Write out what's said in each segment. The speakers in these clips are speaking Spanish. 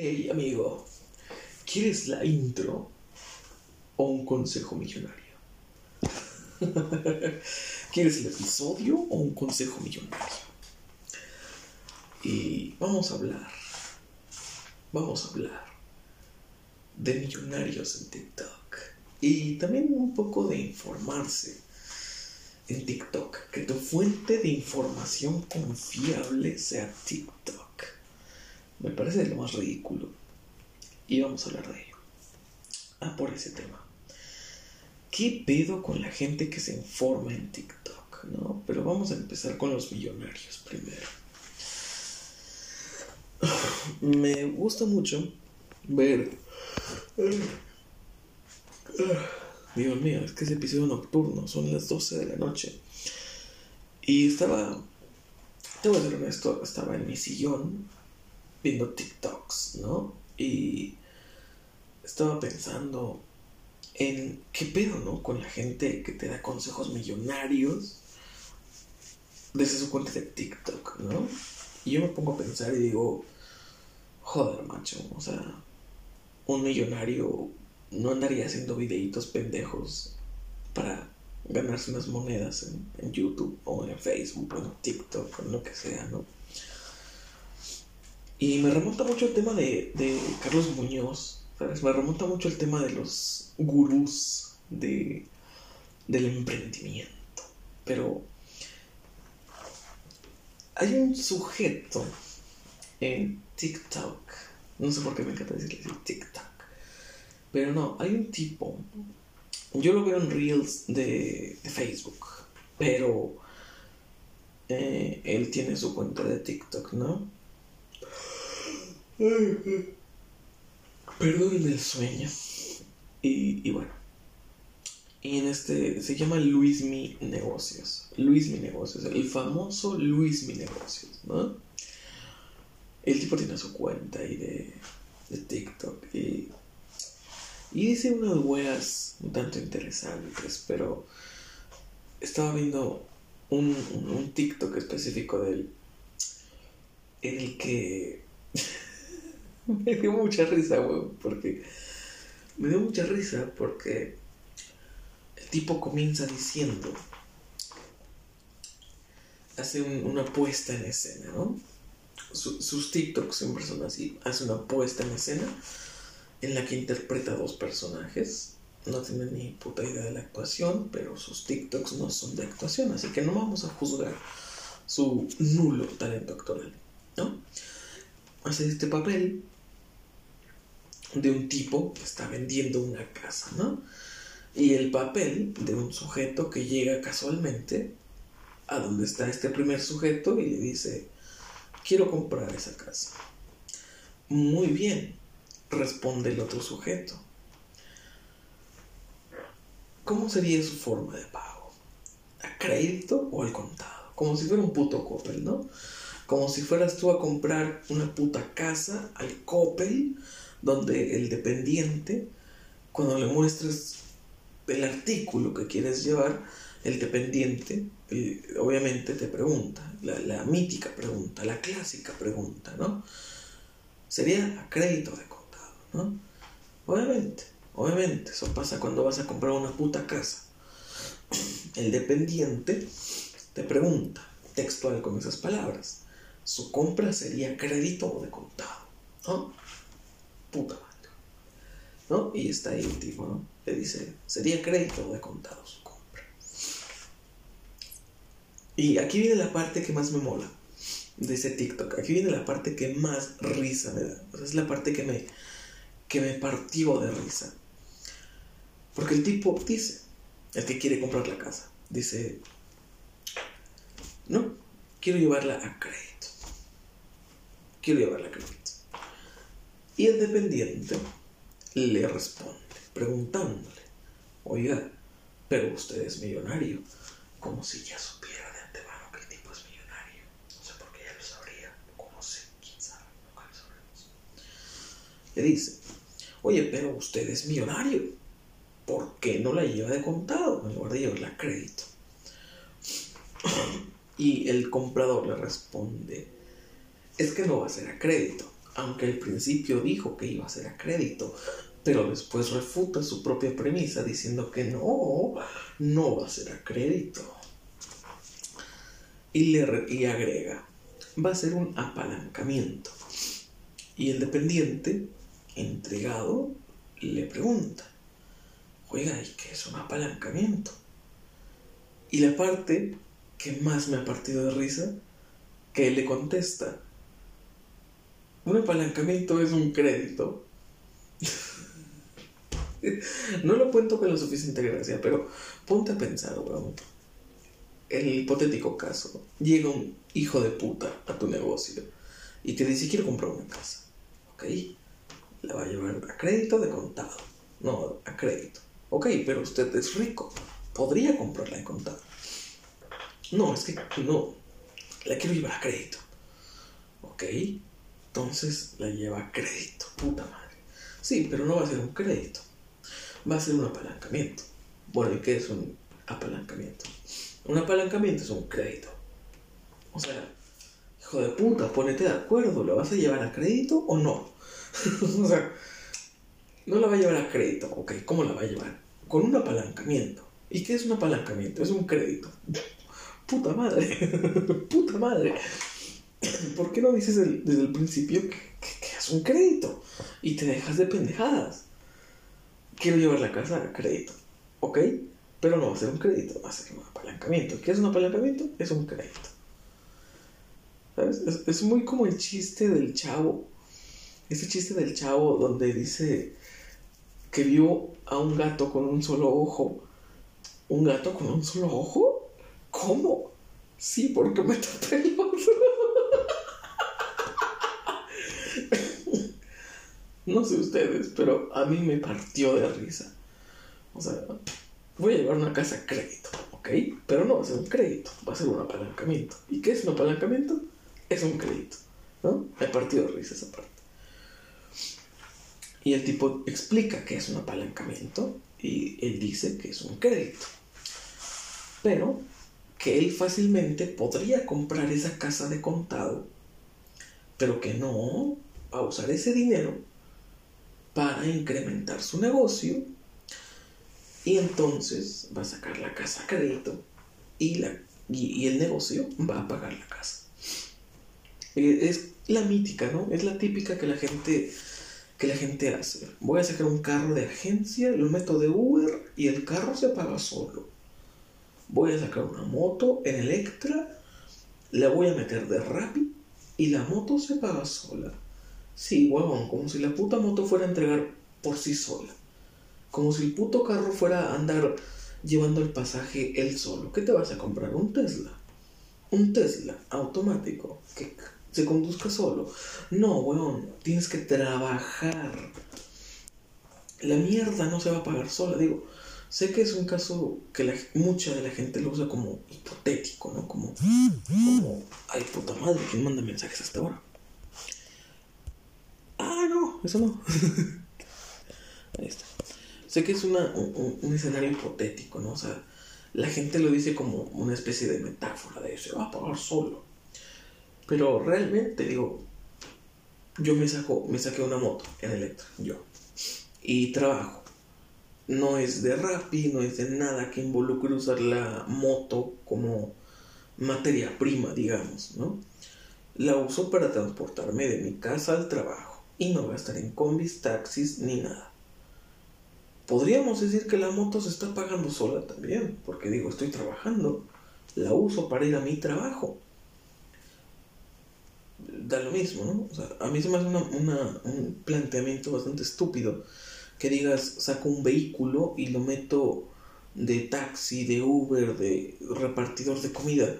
Hey amigo, ¿quieres la intro o un consejo millonario? ¿Quieres el episodio o un consejo millonario? Y vamos a hablar, vamos a hablar de millonarios en TikTok y también un poco de informarse en TikTok, que tu fuente de información confiable sea TikTok. Me parece lo más ridículo. Y vamos a hablar de ello. Ah, por ese tema. ¿Qué pedo con la gente que se informa en TikTok? ¿No? Pero vamos a empezar con los millonarios primero. Me gusta mucho ver. Dios mío, es que es episodio nocturno, son las 12 de la noche. Y estaba. Te voy a ser honesto, estaba en mi sillón viendo TikToks, ¿no? Y estaba pensando en qué pedo, ¿no? Con la gente que te da consejos millonarios desde su cuenta de TikTok, ¿no? Y yo me pongo a pensar y digo, joder, macho, o sea, un millonario no andaría haciendo videitos pendejos para ganarse unas monedas en, en YouTube o en Facebook o en TikTok o en lo que sea, ¿no? Y me remonta mucho el tema de, Carlos Muñoz. Me remonta mucho el tema de los gurús de, del emprendimiento. Pero hay un sujeto en TikTok, no sé por qué me encanta decirle TikTok, pero no, hay un tipo, yo lo veo en Reels de, Facebook, pero eh, él tiene su cuenta de TikTok, ¿no? Perdón el sueño. Y, bueno. Y en este se llama Luis Mi Negocios. Luis Mi Negocios. El famoso Luis Mi Negocios, ¿no? El tipo tiene su cuenta ahí de, de TikTok. Y, y dice unas weas un tanto interesantes. Pero estaba viendo un, un, un TikTok específico de él. En el que. me dio mucha risa, weón, porque me dio mucha risa porque el tipo comienza diciendo, hace una puesta en escena, ¿no? sus TikToks siempre son así, hace una puesta en escena en la que interpreta dos personajes. No tiene ni puta idea de la actuación, pero sus TikToks no son de actuación, así que no vamos a juzgar su nulo talento actoral, ¿no? Hace este papel de un tipo que está vendiendo una casa, ¿no? Y el papel de un sujeto que llega casualmente a donde está este primer sujeto y le dice, quiero comprar esa casa. Muy bien, responde el otro sujeto. ¿Cómo sería su forma de pago? ¿A crédito o al contado? Como si fuera un puto Coppel, ¿no? Como si fueras tú a comprar una puta casa al Coppel donde el dependiente, cuando le muestres el artículo que quieres llevar, el dependiente obviamente te pregunta, la, mítica pregunta, la clásica pregunta, ¿no? Sería a crédito de contado, ¿no? Obviamente, obviamente, eso pasa cuando vas a comprar una puta casa. El dependiente te pregunta, textual con esas palabras, su compra sería crédito o de contado, ¿no? Puta madre. ¿No? Y está ahí el tipo, ¿no? Le dice, sería crédito de su compra. Y aquí viene la parte que más me mola de ese TikTok. Aquí viene la parte que más risa me da. Es la parte que me, que me partió de risa. Porque el tipo dice, el que quiere comprar la casa, dice, no, quiero llevarla a crédito. Quiero llevarla a crédito. Y el dependiente le responde, preguntándole, oiga, pero usted es millonario, como si ya supiera de antemano que el tipo es millonario. No sé por qué ya lo sabría, como sé, quién sabe, nunca lo sabremos. Le dice, oye, pero usted es millonario, ¿por qué no la lleva de contado en lugar de llevarla a crédito? Y el comprador le responde, es que no va a ser a crédito, aunque al principio dijo que iba a ser a crédito, pero después refuta su propia premisa diciendo que no, no va a ser a crédito. Y, le, y agrega, va a ser un apalancamiento. Y el dependiente, entregado, le pregunta, oiga, ¿y qué es un apalancamiento? Y la parte que más me ha partido de risa, que él le contesta, un apalancamiento es un crédito. no lo cuento con la suficiente gracia, pero ponte a pensar, weón. El hipotético caso, llega un hijo de puta a tu negocio y te dice, quiero comprar una casa. ¿Ok? La va a llevar a crédito de contado. No, a crédito. Ok, pero usted es rico. Podría comprarla en contado. No, es que no. La quiero llevar a crédito. Ok. Entonces la lleva a crédito. Puta madre. Sí, pero no va a ser un crédito. Va a ser un apalancamiento. Bueno, ¿y qué es un apalancamiento? Un apalancamiento es un crédito. O sea, hijo de puta, ponete de acuerdo. ¿Lo vas a llevar a crédito o no? o sea, no la va a llevar a crédito. Ok, ¿cómo la va a llevar? Con un apalancamiento. ¿Y qué es un apalancamiento? Es un crédito. Puta madre. Puta madre. ¿Por qué no dices desde el principio que, es un crédito? Y te dejas de pendejadas. Quiero llevar la casa a crédito. ¿Ok? Pero no va a ser un crédito, va a ser un apalancamiento. ¿Qué es un apalancamiento? Es un crédito. ¿Sabes? Es, es muy como el chiste del chavo. Ese chiste del chavo donde dice que vio a un gato con un solo ojo. ¿Un gato con un solo ojo? ¿Cómo? Sí, porque me tapé el. No sé ustedes, pero a mí me partió de risa. O sea, voy a llevar una casa crédito, ¿ok? Pero no va a ser un crédito, va a ser un apalancamiento. ¿Y qué es un apalancamiento? Es un crédito, ¿no? Me partió de risa esa parte. Y el tipo explica que es un apalancamiento y él dice que es un crédito. Pero que él fácilmente podría comprar esa casa de contado, pero que no va a usar ese dinero para incrementar su negocio y entonces va a sacar la casa a crédito y, la, y el negocio va a pagar la casa. Eh, es la mítica, ¿no? Es la típica que la gente que la gente hace. Voy a sacar un carro de agencia, lo meto de Uber y el carro se paga solo. Voy a sacar una moto en Electra, la voy a meter de Rappi y la moto se paga sola. Sí, huevón, como si la puta moto fuera a entregar por sí sola. Como si el puto carro fuera a andar llevando el pasaje él solo. ¿Qué te vas a comprar? Un Tesla. Un Tesla automático que se conduzca solo. No, weón, tienes que trabajar. La mierda no se va a pagar sola. Digo, sé que es un caso que mucha de la gente lo usa como hipotético, ¿no? Como, como, ay puta madre, ¿quién manda mensajes hasta ahora? Eso no. Ahí está. Sé que es una, un, un, escenario hipotético, ¿no? O sea, la gente lo dice como una especie de metáfora de se va a pagar solo. Pero realmente, digo, yo me, saco, me saqué una moto en Electra, yo. Y trabajo. No es de Rappi, no es de nada que involucre usar la moto como materia prima, digamos, ¿no? La uso para transportarme de mi casa al trabajo y no estar en combis, taxis ni nada. Podríamos decir que la moto se está pagando sola también, porque digo, estoy trabajando, la uso para ir a mi trabajo da lo mismo, ¿no? A mí se me hace un planteamiento bastante estúpido que digas, saco un vehículo y lo meto de taxi, de Uber, de repartidor de comida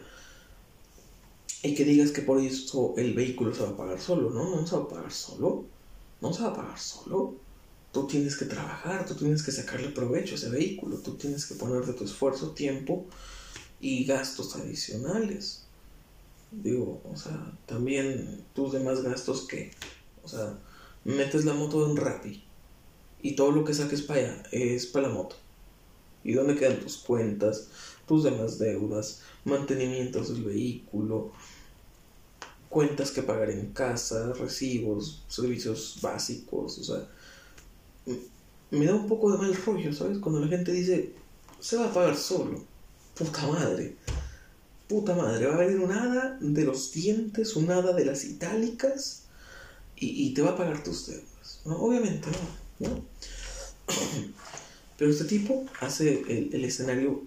y que digas que por eso el vehículo se va a pagar solo, ¿no? No se va a pagar solo, no se va a pagar solo. Tú tienes que trabajar, tú tienes que sacarle provecho a ese vehículo, tú tienes que poner de tu esfuerzo, tiempo y gastos adicionales. Digo, o sea, también tus demás gastos que, o sea, metes la moto en Rappi y todo lo que saques para allá es para la moto. ¿Y dónde quedan tus cuentas, tus demás deudas, mantenimientos del vehículo? cuentas que pagar en casa, recibos, servicios básicos, o sea, me da un poco de mal rollo, ¿sabes? Cuando la gente dice, se va a pagar solo, puta madre, puta madre, va a venir un hada de los dientes, un hada de las itálicas y, te va a pagar tus deudas, ¿no? Obviamente no, ¿no? Pero este tipo hace el, el escenario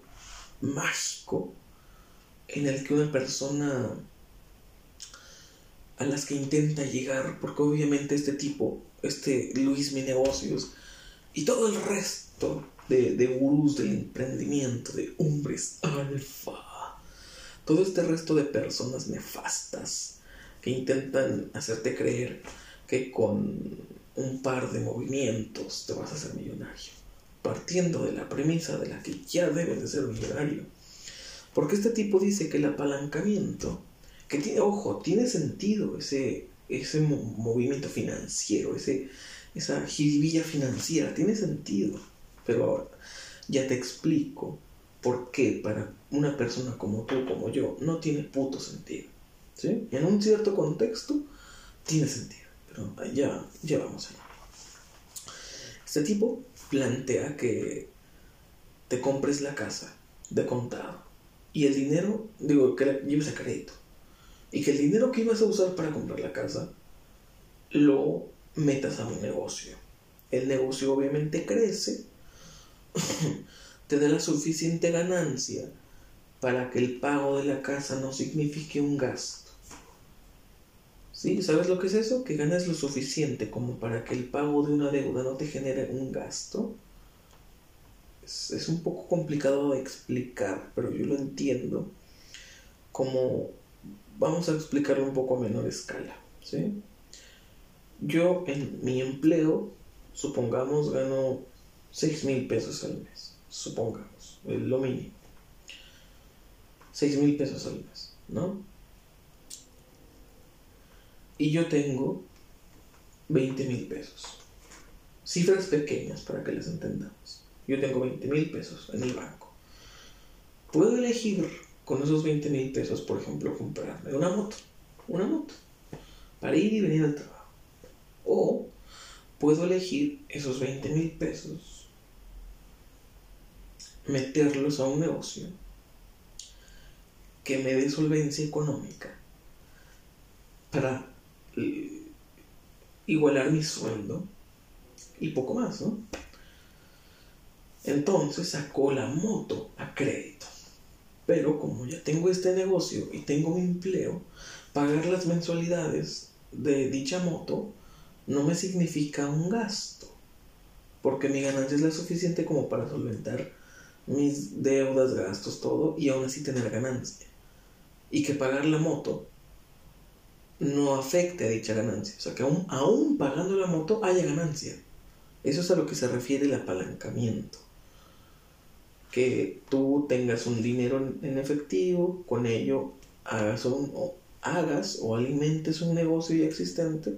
mágico en el que una persona a las que intenta llegar, porque obviamente este tipo, este Luis Mi Negocios y todo el resto de, de gurús del emprendimiento, de hombres alfa, todo este resto de personas nefastas que intentan hacerte creer que con un par de movimientos te vas a hacer millonario, partiendo de la premisa de la que ya debes de ser millonario. Porque este tipo dice que el apalancamiento que tiene, ojo, tiene sentido ese, ese movimiento financiero, ese, esa jiribilla financiera, tiene sentido. Pero ahora, ya te explico por qué para una persona como tú, como yo, no tiene puto sentido. ¿Sí? En un cierto contexto, tiene sentido. Pero ya, ya vamos. Este tipo plantea que te compres la casa de contado y el dinero, digo, que lleves a crédito y que el dinero que ibas a usar para comprar la casa lo metas a un negocio. El negocio obviamente crece, te da la suficiente ganancia para que el pago de la casa no signifique un gasto. ¿Sí? ¿Sabes lo que es eso? Que ganas lo suficiente como para que el pago de una deuda no te genere un gasto. Es, un poco complicado de explicar, pero yo lo entiendo como Vamos a explicarlo un poco a menor escala. ¿sí? Yo en mi empleo, supongamos, gano 6 mil pesos al mes. Supongamos, lo mínimo. 6 mil pesos al mes, ¿no? Y yo tengo 20 mil pesos. Cifras pequeñas para que les entendamos. Yo tengo 20 mil pesos en el banco. Puedo elegir con esos 20 mil pesos, por ejemplo, comprarme una moto, una moto, para ir y venir al trabajo. O puedo elegir esos 20 mil pesos, meterlos a un negocio que me dé solvencia económica para eh, igualar mi sueldo y poco más, ¿no? Entonces sacó la moto a crédito. Pero como ya tengo este negocio y tengo mi empleo, pagar las mensualidades de dicha moto no me significa un gasto, porque mi ganancia es la suficiente como para solventar mis deudas, gastos, todo, y aún así tener ganancia. Y que pagar la moto no afecte a dicha ganancia. O sea, que aún, aún pagando la moto haya ganancia. Eso es a lo que se refiere el apalancamiento que tú tengas un dinero en efectivo, con ello hagas, o, hagas o alimentes un negocio ya existente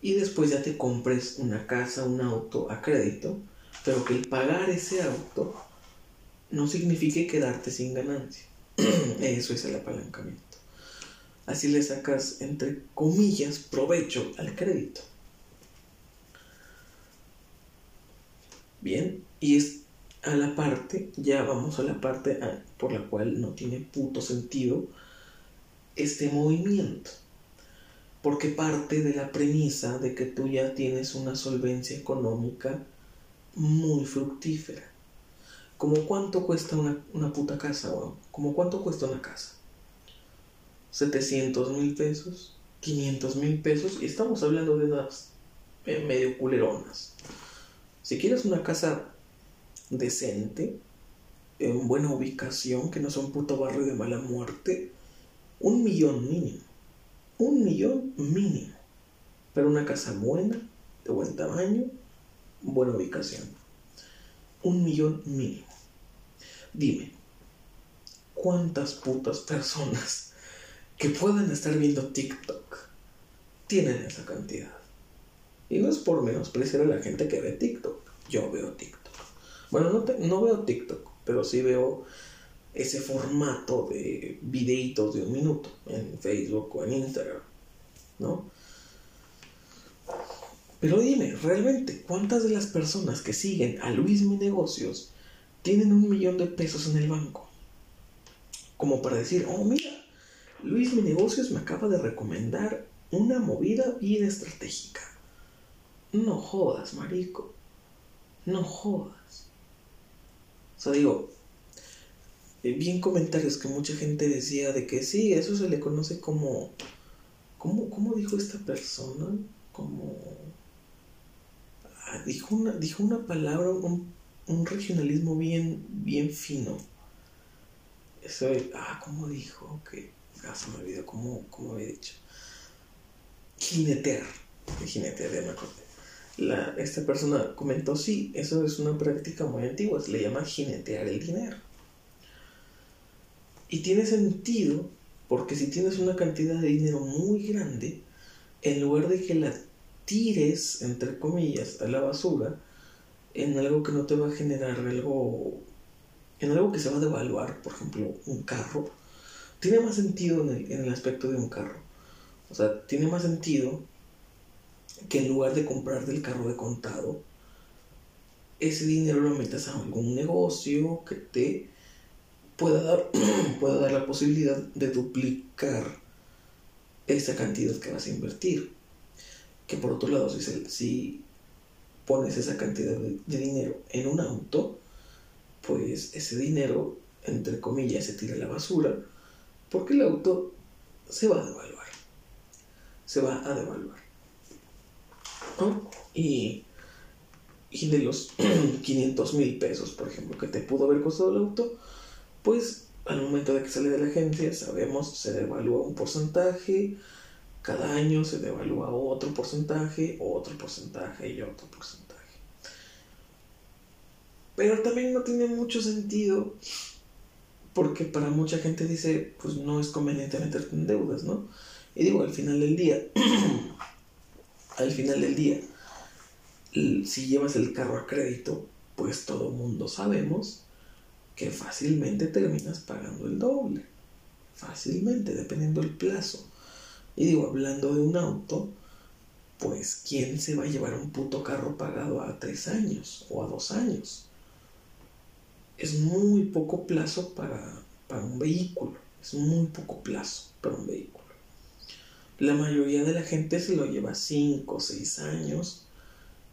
y después ya te compres una casa, un auto a crédito, pero que el pagar ese auto no signifique quedarte sin ganancia. Eso es el apalancamiento. Así le sacas, entre comillas, provecho al crédito. Bien, y es a la parte, ya vamos a la parte por la cual no tiene puto sentido este movimiento. Porque parte de la premisa de que tú ya tienes una solvencia económica muy fructífera. ¿Como cuánto cuesta una, puta casa, o ¿Como cuánto cuesta una casa? 700 mil pesos, 500 mil pesos, y estamos hablando de unas eh, medio culeronas. Si quieres una casa decente, en buena ubicación, que no sea un puto barrio de mala muerte, un millón mínimo. Un millón mínimo. Pero una casa buena, de buen tamaño, buena ubicación. Un millón mínimo. Dime, ¿cuántas putas personas que pueden estar viendo TikTok tienen esa cantidad? Y no es por menospreciar a la gente que ve TikTok. Yo veo TikTok. Bueno, no, no veo TikTok, pero sí veo ese formato de videitos de un minuto en Facebook o en Instagram, ¿no? Pero dime, realmente, ¿cuántas de las personas que siguen a Luis Mi Negocios tienen un millón de pesos en el banco? Como para decir, oh, mira, Luis Mi Negocios me acaba de recomendar una movida bien estratégica. No jodas, marico. No jodas. O sea, digo, eh, bien comentarios que mucha gente decía de que sí, eso se le conoce como... ¿Cómo, cómo dijo esta persona? Como... Ah, dijo, una, dijo una palabra, un, un regionalismo bien, bien fino. Eso, ah, ¿cómo dijo? Que ah, se me olvidó cómo, cómo había dicho. Jinetear. Jinetear, ya me acordé. La, esta persona comentó, sí, eso es una práctica muy antigua, se le llama jinetear el dinero. Y tiene sentido porque si tienes una cantidad de dinero muy grande, en lugar de que la tires, entre comillas, a la basura, en algo que no te va a generar algo, en algo que se va a devaluar, por ejemplo, un carro, tiene más sentido en el, en el aspecto de un carro. O sea, tiene más sentido que en lugar de comprar del carro de contado, ese dinero lo metas a algún negocio que te pueda dar, pueda dar la posibilidad de duplicar esa cantidad que vas a invertir. Que por otro lado, si, si pones esa cantidad de, dinero en un auto, pues ese dinero, entre comillas, se tira a la basura, porque el auto se va a devaluar. Se va a devaluar. Y, y de los 500 mil pesos, por ejemplo, que te pudo haber costado el auto, pues al momento de que sale de la agencia, sabemos, se devalúa un porcentaje, cada año se devalúa otro porcentaje, otro porcentaje y otro porcentaje. Pero también no tiene mucho sentido porque para mucha gente dice, pues no es conveniente meterte en deudas, ¿no? Y digo, al final del día, al final del día, si llevas el carro a crédito, pues todo mundo sabemos que fácilmente terminas pagando el doble. Fácilmente, dependiendo del plazo. Y digo, hablando de un auto, pues ¿quién se va a llevar un puto carro pagado a tres años o a dos años? Es muy poco plazo para, para un vehículo. Es muy poco plazo para un vehículo. La mayoría de la gente se lo lleva cinco o seis años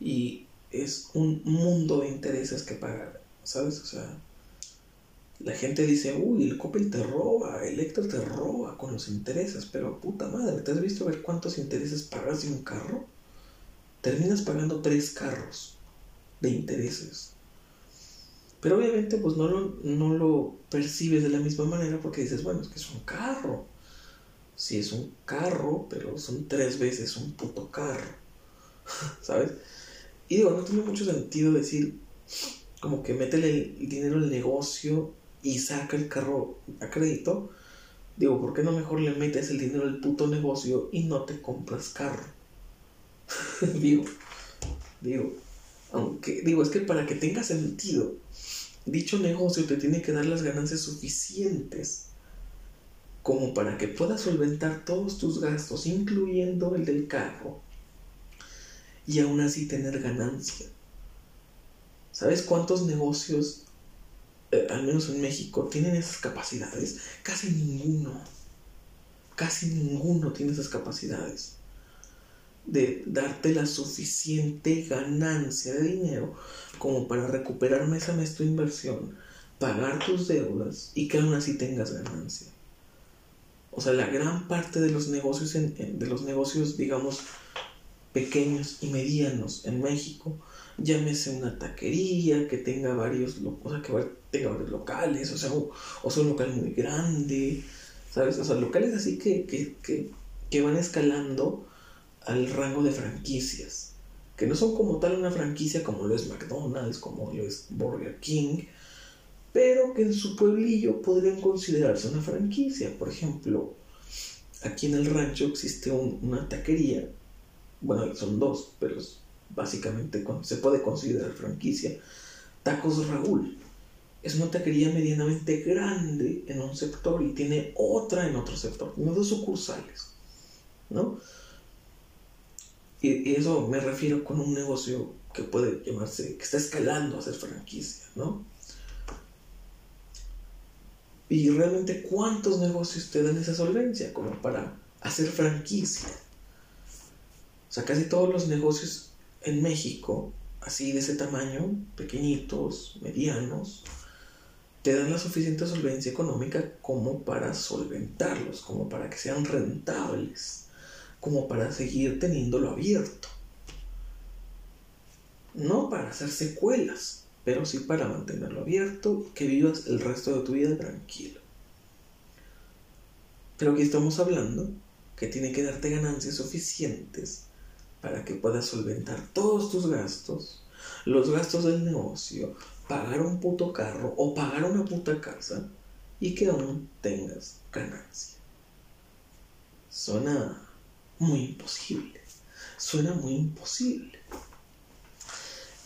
y es un mundo de intereses que pagar, ¿sabes? O sea, la gente dice, uy, el Coppel te roba, Electra te roba con los intereses, pero puta madre, ¿te has visto ver cuántos intereses pagas de un carro? Terminas pagando tres carros de intereses. Pero obviamente pues no lo, no lo percibes de la misma manera porque dices, bueno, es que es un carro. Sí, es un carro, pero son tres veces un puto carro. ¿Sabes? Y digo, no tiene mucho sentido decir, como que métele el dinero al negocio y saca el carro a crédito, digo, ¿por qué no mejor le metes el dinero al puto negocio y no te compras carro? digo, digo, aunque, digo, es que para que tenga sentido, dicho negocio te tiene que dar las ganancias suficientes como para que puedas solventar todos tus gastos, incluyendo el del carro, y aún así tener ganancia. ¿Sabes cuántos negocios eh, al menos en México, tienen esas capacidades. Casi ninguno, casi ninguno tiene esas capacidades de darte la suficiente ganancia de dinero como para recuperar mes a mes tu inversión, pagar tus deudas y que aún así tengas ganancia. O sea, la gran parte de los negocios, de los negocios, digamos, pequeños y medianos en México, llámese una taquería que tenga varios, o sea, que tenga varios locales, o sea, o, sea, un local muy grande, ¿sabes? O sea, locales así que, que, que, van escalando al rango de franquicias, que no son como tal una franquicia como lo es McDonald's, como lo es Burger King, pero que en su pueblillo podrían considerarse una franquicia. Por ejemplo, aquí en el rancho existe una taquería, bueno, son dos, pero básicamente se puede considerar franquicia, Tacos Raúl. es una taquería medianamente grande en un sector y tiene otra en otro sector, tiene dos sucursales, ¿no? Y, eso me refiero con un negocio que puede llamarse, que está escalando a ser franquicia, ¿no? Y realmente cuántos negocios te dan esa solvencia como para hacer franquicia. O sea, casi todos los negocios en México, así de ese tamaño, pequeñitos, medianos, te dan la suficiente solvencia económica como para solventarlos, como para que sean rentables, como para seguir teniéndolo abierto. No para hacer secuelas, pero sí para mantenerlo abierto que vivas el resto de tu vida tranquilo. Pero aquí estamos hablando que tiene que darte ganancias suficientes para que puedas solventar todos tus gastos, los gastos del negocio, pagar un puto carro o pagar una puta casa y que aún tengas ganancia. Suena muy imposible. Suena muy imposible.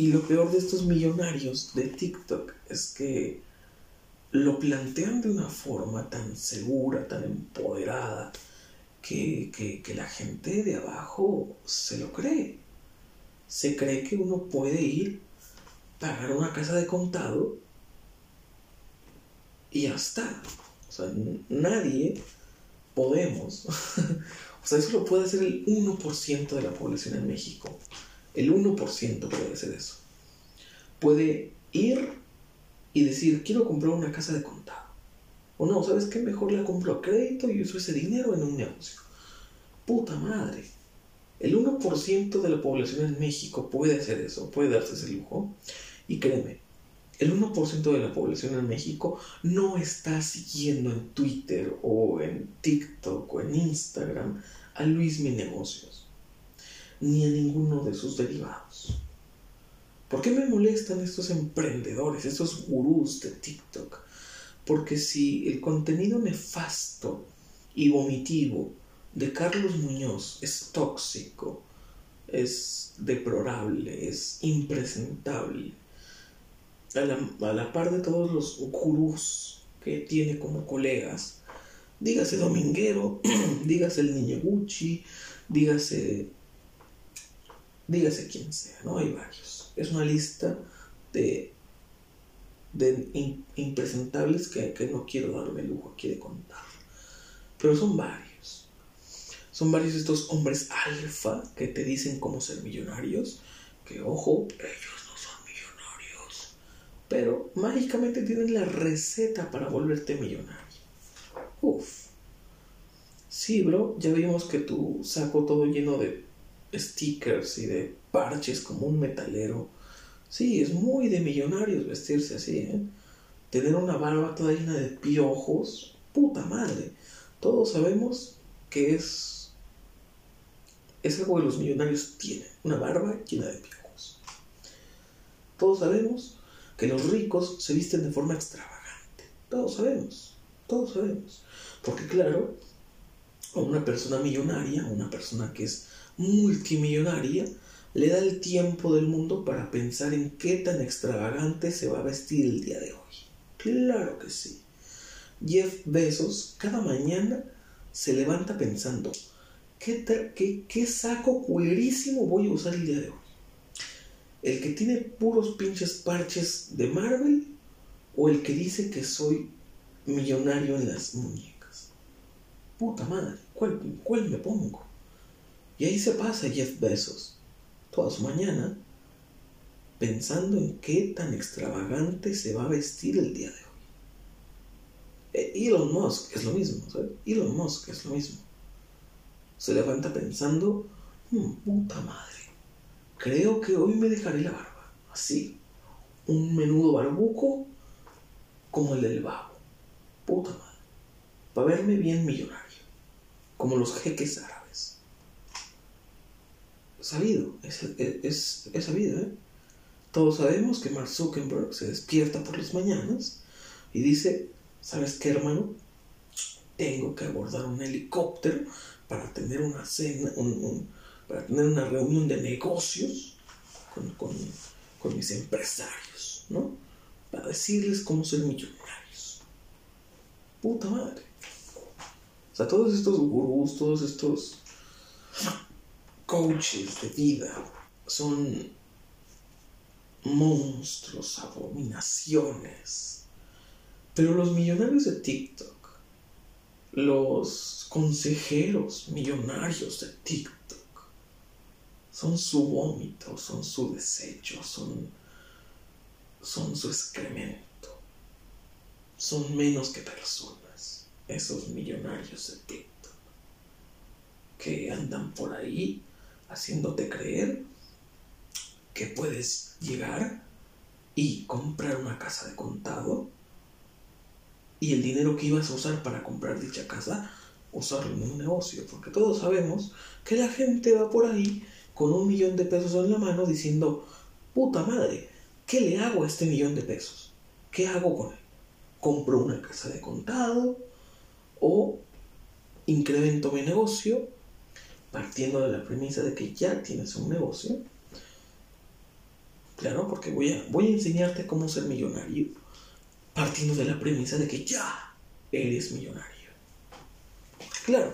Y lo peor de estos millonarios de TikTok es que lo plantean de una forma tan segura, tan empoderada, que, que, la gente de abajo se lo cree. Se cree que uno puede ir, pagar una casa de contado y ya está. O sea, nadie podemos. o sea, eso lo puede hacer el 1% de la población en México. El 1% puede hacer eso. Puede ir y decir, quiero comprar una casa de contado. O no, ¿sabes qué? Mejor la compro a crédito y uso ese dinero en un negocio. Puta madre. El 1% de la población en México puede hacer eso, puede darse ese lujo. Y créeme, el 1% de la población en México no está siguiendo en Twitter o en TikTok o en Instagram a Luis Mi Negocios, ni a ninguno de sus derivados. ¿Por qué me molestan estos emprendedores, estos gurús de TikTok? Porque si el contenido nefasto y vomitivo de Carlos Muñoz es tóxico, es deplorable, es impresentable, a la, par de todos los gurús que tiene como colegas, dígase Dominguero, dígase el Niño Gucci, dígase, dígase quien sea, ¿no? Hay varios es una lista de, de impresentables que, que, no quiero darme lujo aquí de contar. Pero son varios. Son varios estos hombres alfa que te dicen cómo ser millonarios. Que ojo, ellos no son millonarios. Pero mágicamente tienen la receta para volverte millonario. Uf. Sí, bro, ya vimos que tu saco todo lleno de stickers y de parches como un metalero. Sí, es muy de millonarios vestirse así, ¿eh? Tener una barba toda llena de piojos, puta madre. Todos sabemos que es es algo que los millonarios tienen, una barba llena de piojos. Todos sabemos que los ricos se visten de forma extravagante. Todos sabemos, todos sabemos. Porque claro, una persona millonaria, una persona que es multimillonaria le da el tiempo del mundo para pensar en qué tan extravagante se va a vestir el día de hoy. Claro que sí. Jeff Bezos cada mañana se levanta pensando, ¿qué, qué, qué saco culerísimo voy a usar el día de hoy? ¿El que tiene puros pinches parches de Marvel o el que dice que soy millonario en las muñecas? Puta madre, ¿cuál, cuál me pongo? Y ahí se pasa Jeff Bezos toda su mañana pensando en qué tan extravagante se va a vestir el día de hoy. E Elon Musk es lo mismo, ¿sabes? Elon Musk es lo mismo. Se levanta pensando, hmm, puta madre, creo que hoy me dejaré la barba, así, un menudo barbuco como el del babo, puta madre, para verme bien millonario, como los jeques árabes sabido, es, es, sabido, ¿eh? Todos sabemos que Mark Zuckerberg se despierta por las mañanas y dice, ¿sabes qué, hermano? Tengo que abordar un helicóptero para tener una cena, para tener una reunión de negocios con, con, con, mis empresarios, ¿no? para decirles cómo ser millonarios. Puta madre. O sea, todos estos gurús, todos estos coaches de vida son monstruos, abominaciones. Pero los millonarios de TikTok, los consejeros millonarios de TikTok, son su vómito, son su desecho, son, son su excremento. Son menos que personas, esos millonarios de TikTok, que andan por ahí haciéndote creer que puedes llegar y comprar una casa de contado y el dinero que ibas a usar para comprar dicha casa, usarlo en un negocio, porque todos sabemos que la gente va por ahí con un millón de pesos en la mano diciendo, puta madre, ¿qué le hago a este millón de pesos? ¿Qué hago con él? ¿Compro una casa de contado? ¿O incremento mi negocio partiendo de la premisa de que ya tienes un negocio? Claro, porque voy a, voy a enseñarte cómo ser millonario partiendo de la premisa de que ya eres millonario. Claro,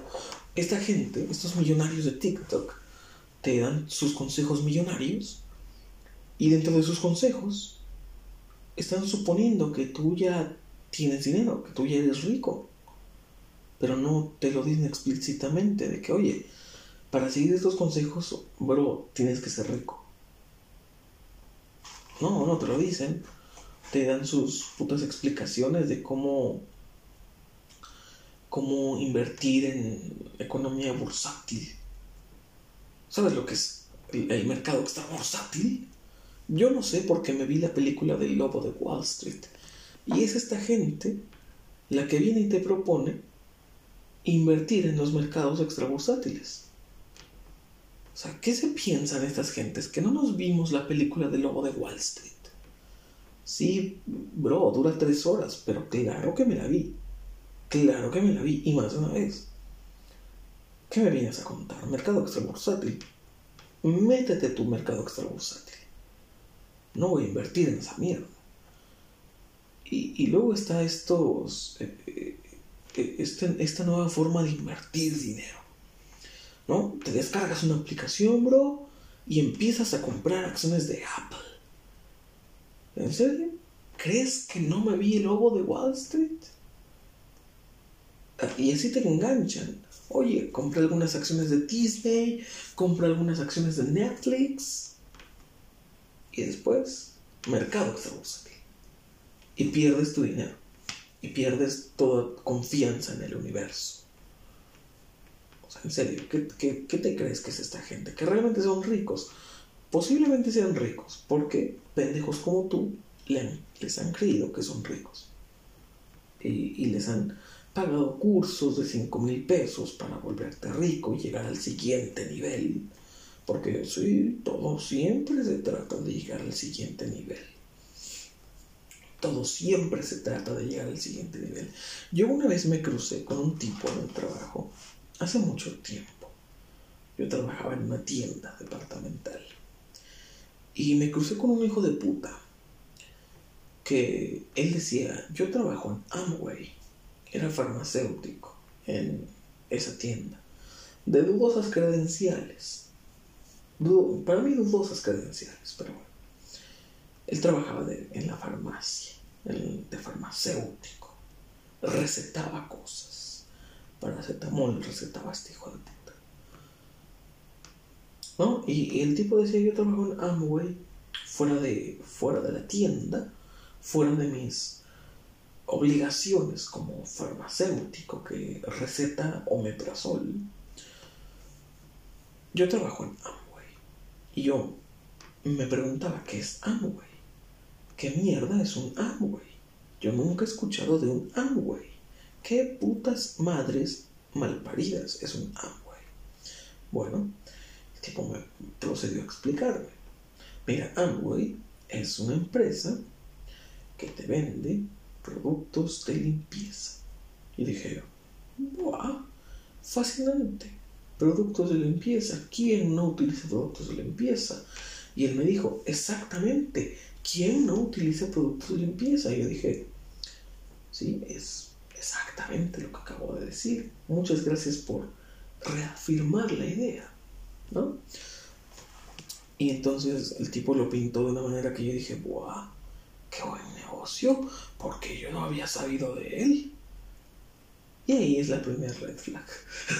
esta gente, estos millonarios de TikTok, te dan sus consejos millonarios y dentro de sus consejos están suponiendo que tú ya tienes dinero, que tú ya eres rico, pero no te lo dicen explícitamente de que, oye, para seguir estos consejos, bro, tienes que ser rico. No, no te lo dicen. Te dan sus putas explicaciones de cómo cómo invertir en economía bursátil. ¿Sabes lo que es el, mercado extra bursátil? Yo no sé porque me vi la película del lobo de Wall Street. Y es esta gente la que viene y te propone invertir en los mercados extrabursátiles. O sea, ¿qué se piensan estas gentes? Que no nos vimos la película del lobo de Wall Street. Sí, bro, dura tres horas, pero claro que me la vi. Claro que me la vi, y más de una vez. ¿Qué me vienes a contar? Mercado extrabursátil. Métete tu mercado extrabursátil. No voy a invertir en esa mierda. Y, luego está estos, eh, eh, eh, este, esta nueva forma de invertir dinero. ¿No? Te descargas una aplicación, bro, y empiezas a comprar acciones de Apple. ¿En serio? ¿Crees que no me vi el lobo de Wall Street? Y así te enganchan. Oye, compra algunas acciones de Disney, compra algunas acciones de Netflix. Y después, mercado extrabursátil. Y pierdes tu dinero. Y pierdes toda confianza en el universo. En serio, ¿qué, qué te crees que es esta gente? Que realmente son ricos. Posiblemente sean ricos, porque pendejos como tú les han creído que son ricos. y les han pagado cursos de 5 mil pesos para volverte rico y llegar al siguiente nivel. Porque sí, todo siempre se trata de llegar al siguiente nivel. Todo siempre se trata de llegar al siguiente nivel. Yo una vez me crucé con un tipo en el trabajo, hace mucho tiempo. Yo trabajaba en una tienda departamental. Y me crucé con un hijo de puta. Que él decía, yo trabajo en Amway era farmacéutico en esa tienda, de dudosas credenciales. para mí dudosas credenciales, pero bueno. Él trabajaba en la farmacia, de farmacéutico. Recetaba cosas. Paracetamol recetaba este hijo de puta. ¿No? Y, el tipo decía, yo trabajo en Amway, fuera de, fuera de la tienda, fuera de mis obligaciones como farmacéutico que receta omeprazol. Yo trabajo en Amway y yo me preguntaba qué es Amway. ¿Qué mierda es un Amway? Yo nunca he escuchado de un Amway. ¿Qué putas madres malparidas es un Amway? Bueno, el tipo me procedió a explicarme. Mira, Amway es una empresa que te vende productos de limpieza. Y dije, ¡guau! Fascinante. Productos de limpieza. ¿Quién no utiliza productos de limpieza? Y él me dijo, exactamente, ¿quién no utiliza productos de limpieza? Y yo dije, sí, es exactamente lo que acabo de decir. Muchas gracias por reafirmar la idea, ¿no? Y entonces el tipo lo pintó de una manera que yo dije, ¡buah! ¡Qué buen negocio! Porque yo no había sabido de él. Y ahí es la primera red flag.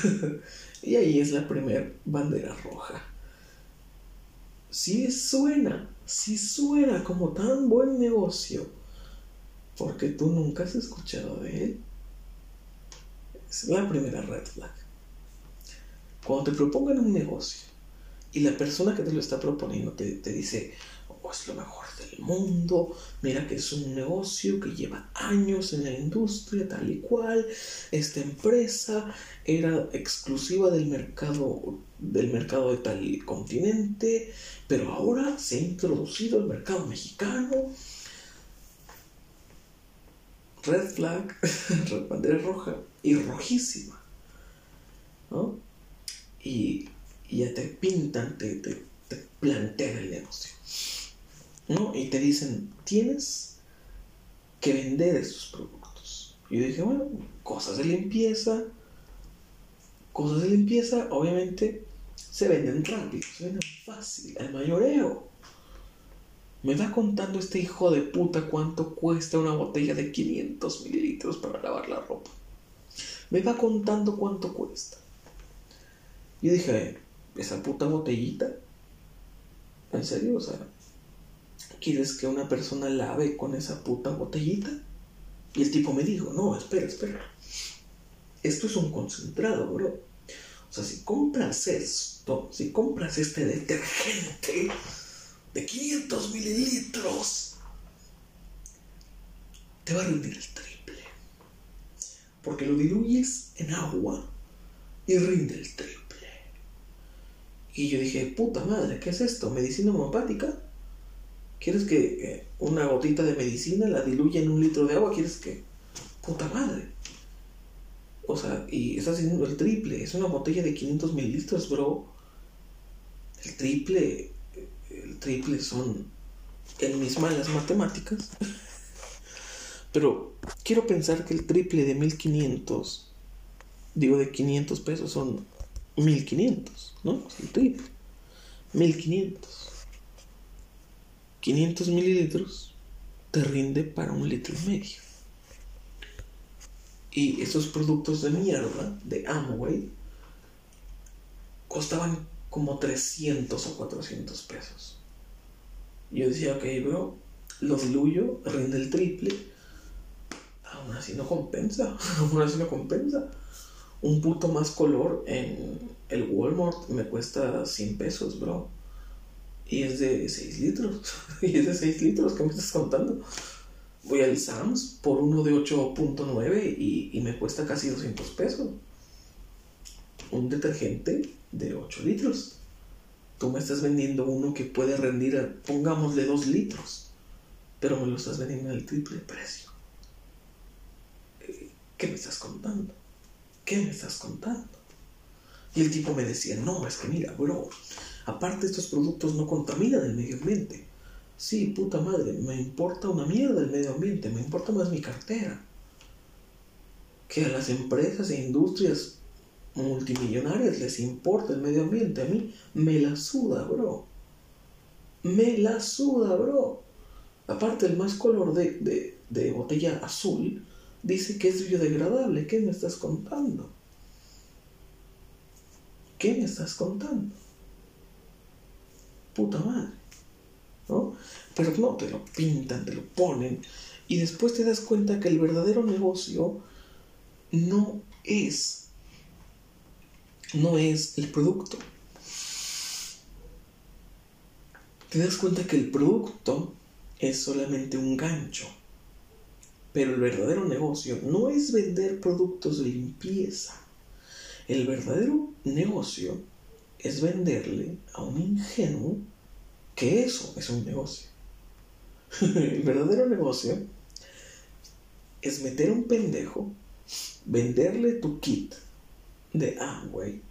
y ahí es la primera bandera roja. Si suena, si suena como tan buen negocio, porque tú nunca has escuchado de él. Es la primera red flag. Cuando te propongan un negocio y la persona que te lo está proponiendo te, dice, oh, es lo mejor del mundo, mira que es un negocio que lleva años en la industria tal y cual, esta empresa era exclusiva del mercado, del mercado de tal continente, pero ahora se ha introducido al mercado mexicano. Red flag, bandera roja y rojísima. ¿no? Y y ya te pintan, te, te, plantean el negocio. ¿no? Y te dicen, tienes que vender estos productos. Y yo dije, bueno, cosas de limpieza, cosas de limpieza, obviamente se venden rápido, se venden fácil, al mayoreo. Me va contando este hijo de puta cuánto cuesta una botella de 500 mililitros para lavar la ropa. Me va contando cuánto cuesta. Yo dije, esa puta botellita. ¿En serio? O sea, ¿quieres que una persona lave con esa puta botellita? Y el tipo me dijo, no, espera, espera. Esto es un concentrado, bro. O sea, si compras esto, si compras este detergente de 500 mililitros, te va a rendir el triple. Porque lo diluyes en agua y rinde el triple. Y yo dije, puta madre, ¿qué es esto? ¿Medicina homopática? ¿Quieres que una gotita de medicina la diluya en un litro de agua? ¿Quieres que...? Puta madre. O sea, y estás haciendo el triple. Es una botella de 500 mililitros, bro. El triple... El triple son en mis malas matemáticas. Pero quiero pensar que el triple de 1500, digo de 500 pesos, son 1500, ¿no? Es el triple. 1500. 500 mililitros te rinde para un litro y medio. Y esos productos de mierda de Amway costaban como 300 o 400 pesos. Yo decía, ok, bro, lo diluyo, rinde el triple. Aún así no compensa. Aún así no compensa un puto más color en el Walmart me cuesta 100 pesos, bro. Y es de 6 litros. y es de 6 litros, ¿qué me estás contando? Voy al Sams por uno de 8.9 y, me cuesta casi 200 pesos. Un detergente de 8 litros. Tú me estás vendiendo uno que puede rendir, a, pongámosle 2 litros. Pero me lo estás vendiendo al triple precio. ¿Qué me estás contando? ¿qué me estás contando? Y el tipo me decía, no, es que mira, bro, aparte estos productos no contaminan el medio ambiente. Sí, puta madre, me importa una mierda el medio ambiente, me importa más mi cartera. Que a las empresas e industrias multimillonarias les importa el medio ambiente, a mí me la suda, bro. Me la suda, bro. Aparte, el más color de, de, de botella azul dice que es biodegradable. ¿Qué me estás contando? ¿Qué me estás contando? Puta madre. ¿No? Pero no, te lo pintan, te lo ponen. Y después te das cuenta que el verdadero negocio no es. No es el producto. Te das cuenta que el producto es solamente un gancho pero el verdadero negocio no es vender productos de limpieza. El verdadero negocio es venderle a un ingenuo que eso es un negocio. el verdadero negocio es meter a un pendejo, venderle tu kit de Amway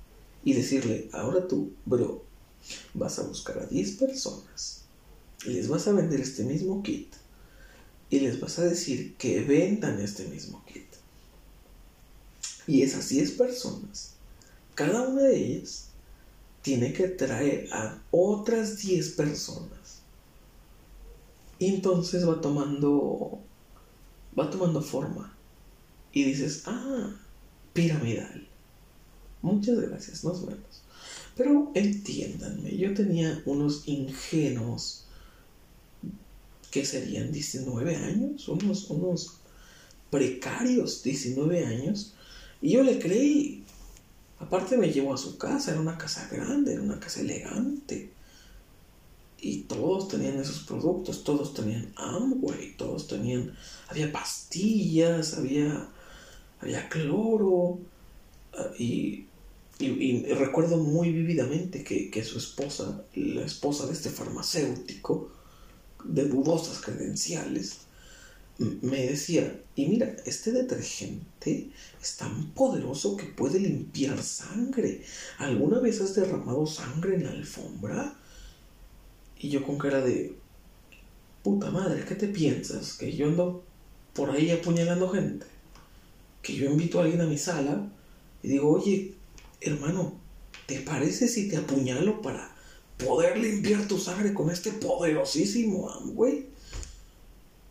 y decirle, ahora tú, bro, vas a buscar a 10 personas les vas a vender este mismo kit y les vas a decir que vendan este mismo kit. Y esas 10 personas, cada una de ellas, tiene que traer a otras 10 personas. Y entonces va tomando, va tomando forma. Y dices, ah, piramidal. Muchas gracias, o menos. Pero entiéndanme, yo tenía unos ingenuos que serían 19 años, unos, unos precarios 19 años, y yo le creí. Aparte me llevó a su casa, era una casa grande, era una casa elegante. Y todos tenían esos productos, todos tenían Amway, todos tenían, había pastillas, había, había cloro. Ah, y, recuerdo muy vividamente que, que su esposa, la esposa de este farmacéutico, de dudosas credenciales, me decía, y mira, este detergente es tan poderoso que puede limpiar sangre. ¿Alguna vez has derramado sangre en la alfombra? Y yo con cara de, puta madre, ¿qué te piensas? ¿Que yo ando por ahí apuñalando gente? ¿Que yo invito a alguien a mi sala y digo, oye, hermano, ¿te parece si te apuñalo para poder limpiar tu sangre con este poderosísimo Amway?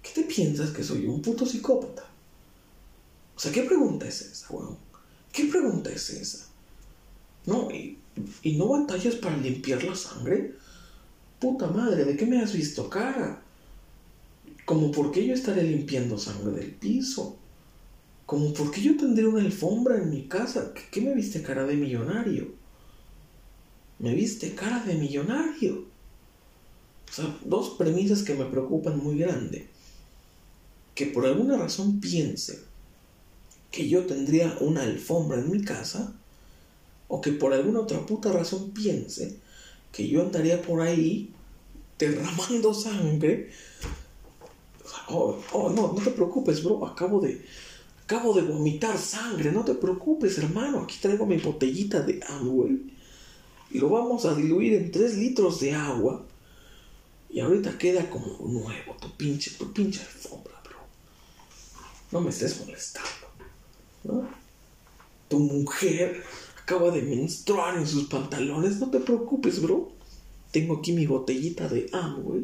¿Qué te piensas que soy un puto psicópata? O sea, ¿qué pregunta es esa, weón? ¿Qué pregunta es esa? No, y, y no batallas para limpiar la sangre. Puta madre, ¿de qué me has visto cara? Como por qué yo estaré limpiando sangre del piso. Como por qué yo tendré una alfombra en mi casa. ¿Qué, qué me viste cara de millonario? Me viste cara de millonario. O sea, dos premisas que me preocupan muy grande que por alguna razón piense que yo tendría una alfombra en mi casa, o que por alguna otra puta razón piense que yo andaría por ahí derramando sangre. Oh, oh, no, no te preocupes, bro, acabo de, acabo de vomitar sangre, no te preocupes, hermano, aquí traigo mi botellita de agua y lo vamos a diluir en 3 litros de agua y ahorita queda como nuevo tu pinche, tu pinche alfombra no me estés molestando. Tu mujer acaba de menstruar en sus pantalones, no te preocupes, bro. Tengo aquí mi botellita de agua,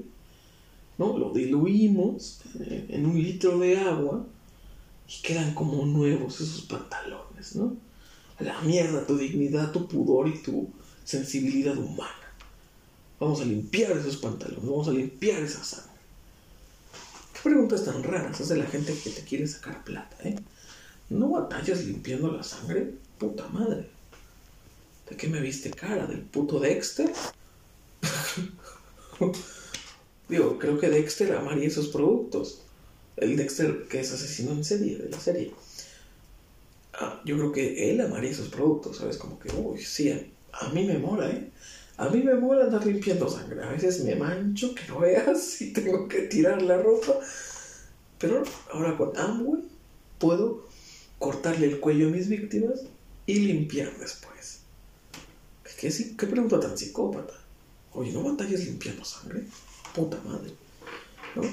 ¿no? Lo diluimos en un litro de agua y quedan como nuevos esos pantalones, ¿no? la mierda tu dignidad, tu pudor y tu sensibilidad humana. Vamos a limpiar esos pantalones, vamos a limpiar esa sangre preguntas tan raras hace la gente que te quiere sacar plata, ¿eh? ¿No batallas limpiando la sangre? Puta madre. ¿De qué me viste cara? ¿Del puto Dexter? Digo, creo que Dexter amaría esos productos. El Dexter que es asesino en serie, de la serie. Ah, yo creo que él amaría esos productos, ¿sabes? Como que, uy, sí, a, mí me mola, ¿eh? A mí me mola andar limpiando sangre. A veces me mancho, que no veas, y tengo que tirar la ropa. Pero ahora con Amway puedo cortarle el cuello a mis víctimas y limpiar después. ¿Qué, qué pregunta tan psicópata? Oye, ¿no batallas limpiando sangre? Puta madre. ¿No?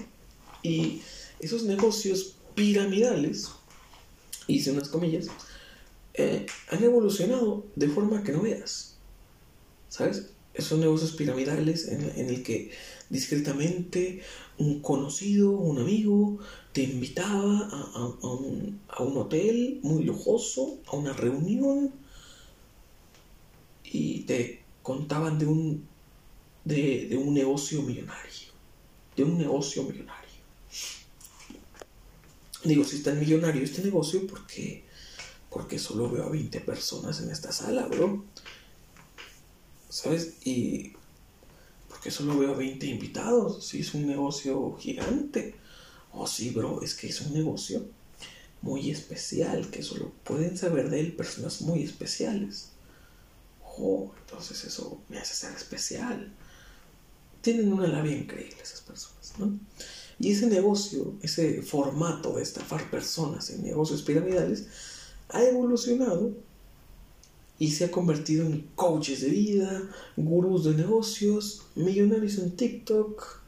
Y esos negocios piramidales, hice unas comillas, eh, han evolucionado de forma que no veas. ¿Sabes? esos negocios piramidales en, el que discretamente un conocido, un amigo, te invitaba a, un, hotel muy lujoso, a una reunión, y te contaban de un, de, un negocio millonario, de un negocio millonario. Digo, si está millonario este negocio, porque porque solo veo a 20 personas en esta sala, bro. ¿sabes? Y porque solo veo 20 invitados, si es un negocio gigante. Oh, sí, bro, es que es un negocio muy especial, que solo pueden saber de él personas muy especiales. Oh, entonces eso me hace ser especial. Tienen una labia increíble esas personas, ¿no? Y ese negocio, ese formato de estafar personas en negocios piramidales, ha evolucionado y se ha convertido en coaches de vida, gurús de negocios, millonarios en TikTok,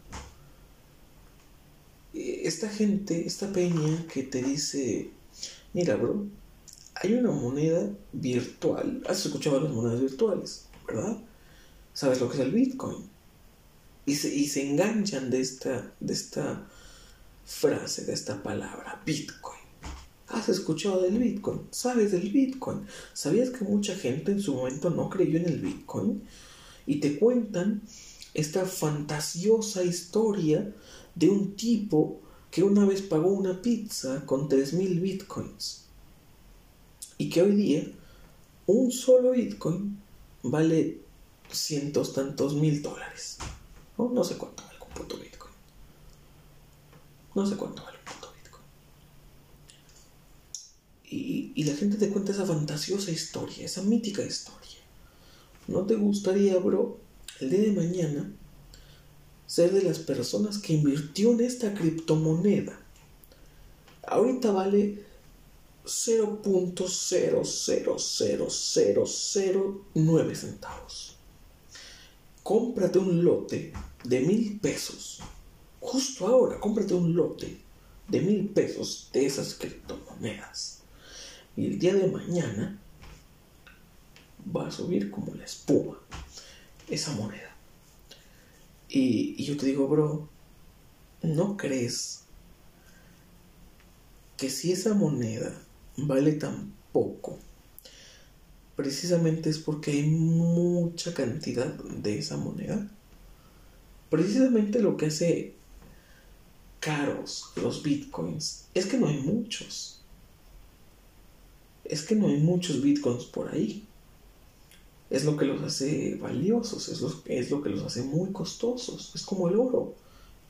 eh, esta gente, esta peña que te dice, mira, bro, hay una moneda virtual. Has escuchado las monedas virtuales, ¿verdad? ¿Sabes lo que es el Bitcoin? Y se, y se enganchan de esta, de esta frase, de esta palabra, Bitcoin. ¿Has escuchado del Bitcoin? ¿Sabes del Bitcoin? ¿Sabías que mucha gente en su momento no creyó en el Bitcoin? Y te cuentan esta fantasiosa historia de un tipo que una vez pagó una pizza con 3.000 bitcoins y que hoy día un solo bitcoin vale cientos tantos mil dólares. No, no sé cuánto vale un puto bitcoin. No sé cuánto vale un puto bitcoin. Y, y la gente te cuenta esa fantasiosa historia, esa mítica historia. ¿No te gustaría, bro, el día de mañana ser de las personas que invirtió en esta criptomoneda. Ahorita vale 0.000009 centavos. Cómprate un lote de mil pesos. Justo ahora, cómprate un lote de mil pesos de esas criptomonedas. Y el día de mañana va a subir como la espuma esa moneda. Y, yo te digo, bro, ¿no crees que si esa moneda vale tan poco, precisamente es porque hay mucha cantidad de esa moneda? Precisamente lo que hace caros los bitcoins es que no hay muchos. Es que no hay muchos bitcoins por ahí es lo que los hace valiosos, es lo, es lo que los hace muy costosos. Es como el oro,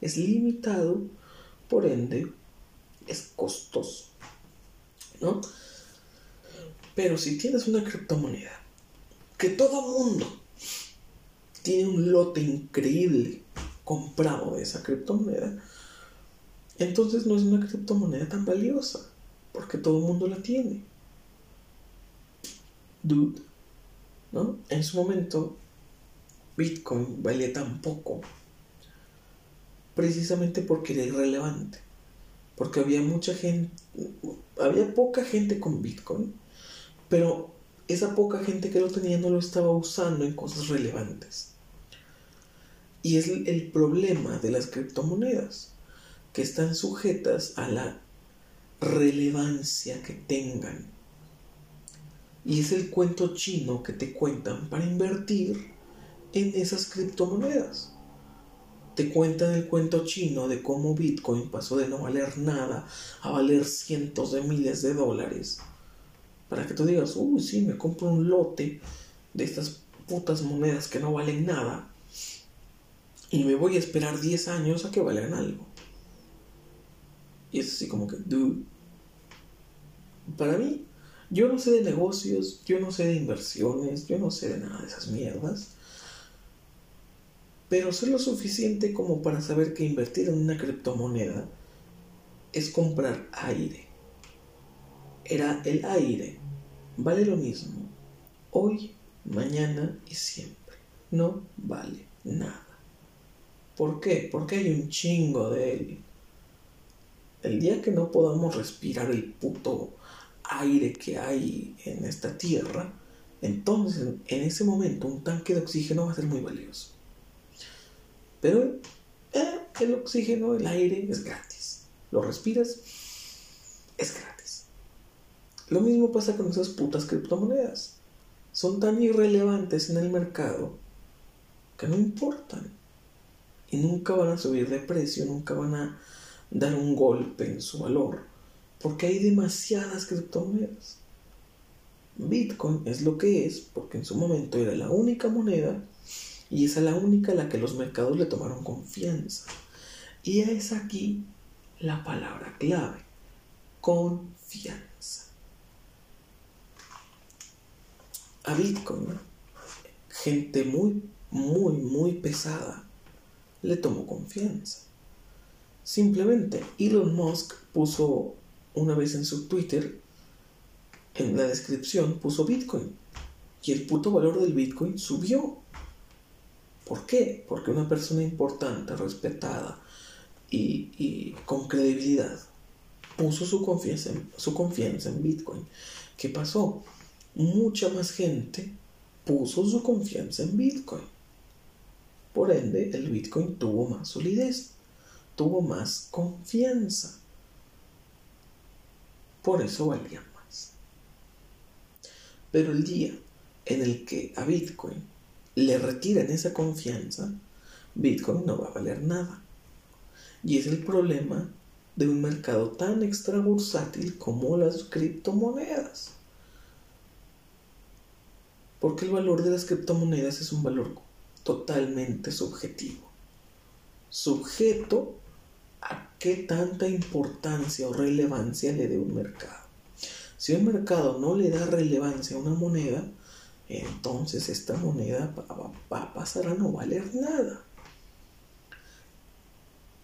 es limitado, por ende es costoso. ¿No? Pero si tienes una criptomoneda que todo mundo tiene un lote increíble comprado de esa criptomoneda, entonces no es una criptomoneda tan valiosa, porque todo el mundo la tiene. Dude. ¿no? En su momento, Bitcoin valía tan poco precisamente porque era irrelevante, porque había mucha gente, había poca gente con Bitcoin, pero esa poca gente que lo tenía no lo estaba usando en cosas relevantes. Y es el problema de las criptomonedas, que están sujetas a la relevancia que tengan y es el cuento chino que te cuentan para invertir en esas criptomonedas. Te cuentan el cuento chino de cómo Bitcoin pasó de no valer nada a valer cientos de miles de dólares. Para que tú digas, uy, sí, me compro un lote de estas putas monedas que no valen nada y me voy a esperar 10 años a que valgan algo. Y es así como que, dude, para mí yo no sé de negocios, yo no sé de inversiones, yo no sé de nada de esas mierdas. Pero sé lo suficiente como para saber que invertir en una criptomoneda es comprar aire. Era el aire. Vale lo mismo. Hoy, mañana y siempre. No vale nada. ¿Por qué? Porque hay un chingo de él. El día que no podamos respirar el puto aire que hay en esta tierra, entonces en ese momento un tanque de oxígeno va a ser muy valioso. Pero eh, el oxígeno, el aire es gratis. Lo respiras, es gratis. Lo mismo pasa con esas putas criptomonedas. Son tan irrelevantes en el mercado que no importan. Y nunca van a subir de precio, nunca van a dar un golpe en su valor porque hay demasiadas criptomonedas. Bitcoin es lo que es porque en su momento era la única moneda y es la única a la que los mercados le tomaron confianza. Y es aquí la palabra clave, confianza. A Bitcoin, gente muy, muy, muy pesada le tomó confianza. Simplemente Elon Musk puso una vez en su Twitter, en la descripción, puso Bitcoin. Y el puto valor del Bitcoin subió. ¿Por qué? Porque una persona importante, respetada y, con credibilidad puso su confianza, su confianza en Bitcoin. ¿Qué pasó? Mucha más gente puso su confianza en Bitcoin. Por ende, el Bitcoin tuvo más solidez, tuvo más confianza. Por eso valía más. Pero el día en el que a Bitcoin le retiran esa confianza, Bitcoin no va a valer nada. Y es el problema de un mercado tan extra bursátil como las criptomonedas. Porque el valor de las criptomonedas es un valor totalmente subjetivo. Sujeto a qué tanta importancia o relevancia le dé un mercado. Si un mercado no le da relevancia a una moneda, entonces esta moneda va, a pasar a no valer nada.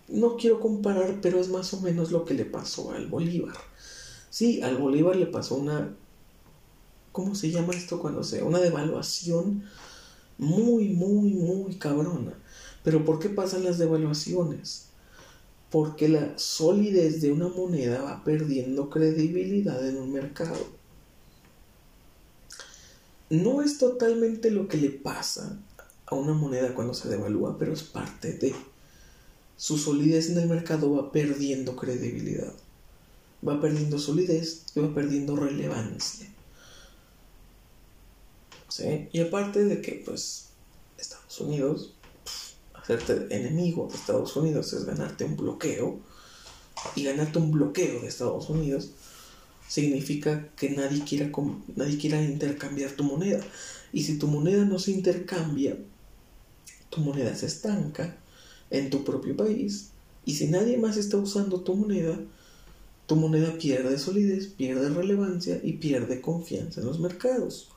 No quiero comparar, pero es más o menos lo que le pasó al Bolívar. Sí, al Bolívar le pasó una... ¿Cómo se llama esto cuando sea? Una devaluación muy, muy, muy cabrona. Pero ¿por qué pasan las devaluaciones? Porque la solidez de una moneda va perdiendo credibilidad en un mercado no es totalmente lo que le pasa a una moneda cuando se devalúa, pero es parte de. Su solidez en el mercado va perdiendo credibilidad, va perdiendo solidez y va perdiendo relevancia. ¿Sí? Y aparte de que, pues, Estados Unidos, hacerte enemigo de Estados Unidos es ganarte un bloqueo, y ganarte un bloqueo de Estados Unidos significa que nadie quiera, nadie quiera intercambiar tu moneda. Y si tu moneda no se intercambia, tu moneda se estanca en tu propio país. Y si nadie más está usando tu moneda, tu moneda pierde solidez, pierde relevancia y pierde confianza en los mercados.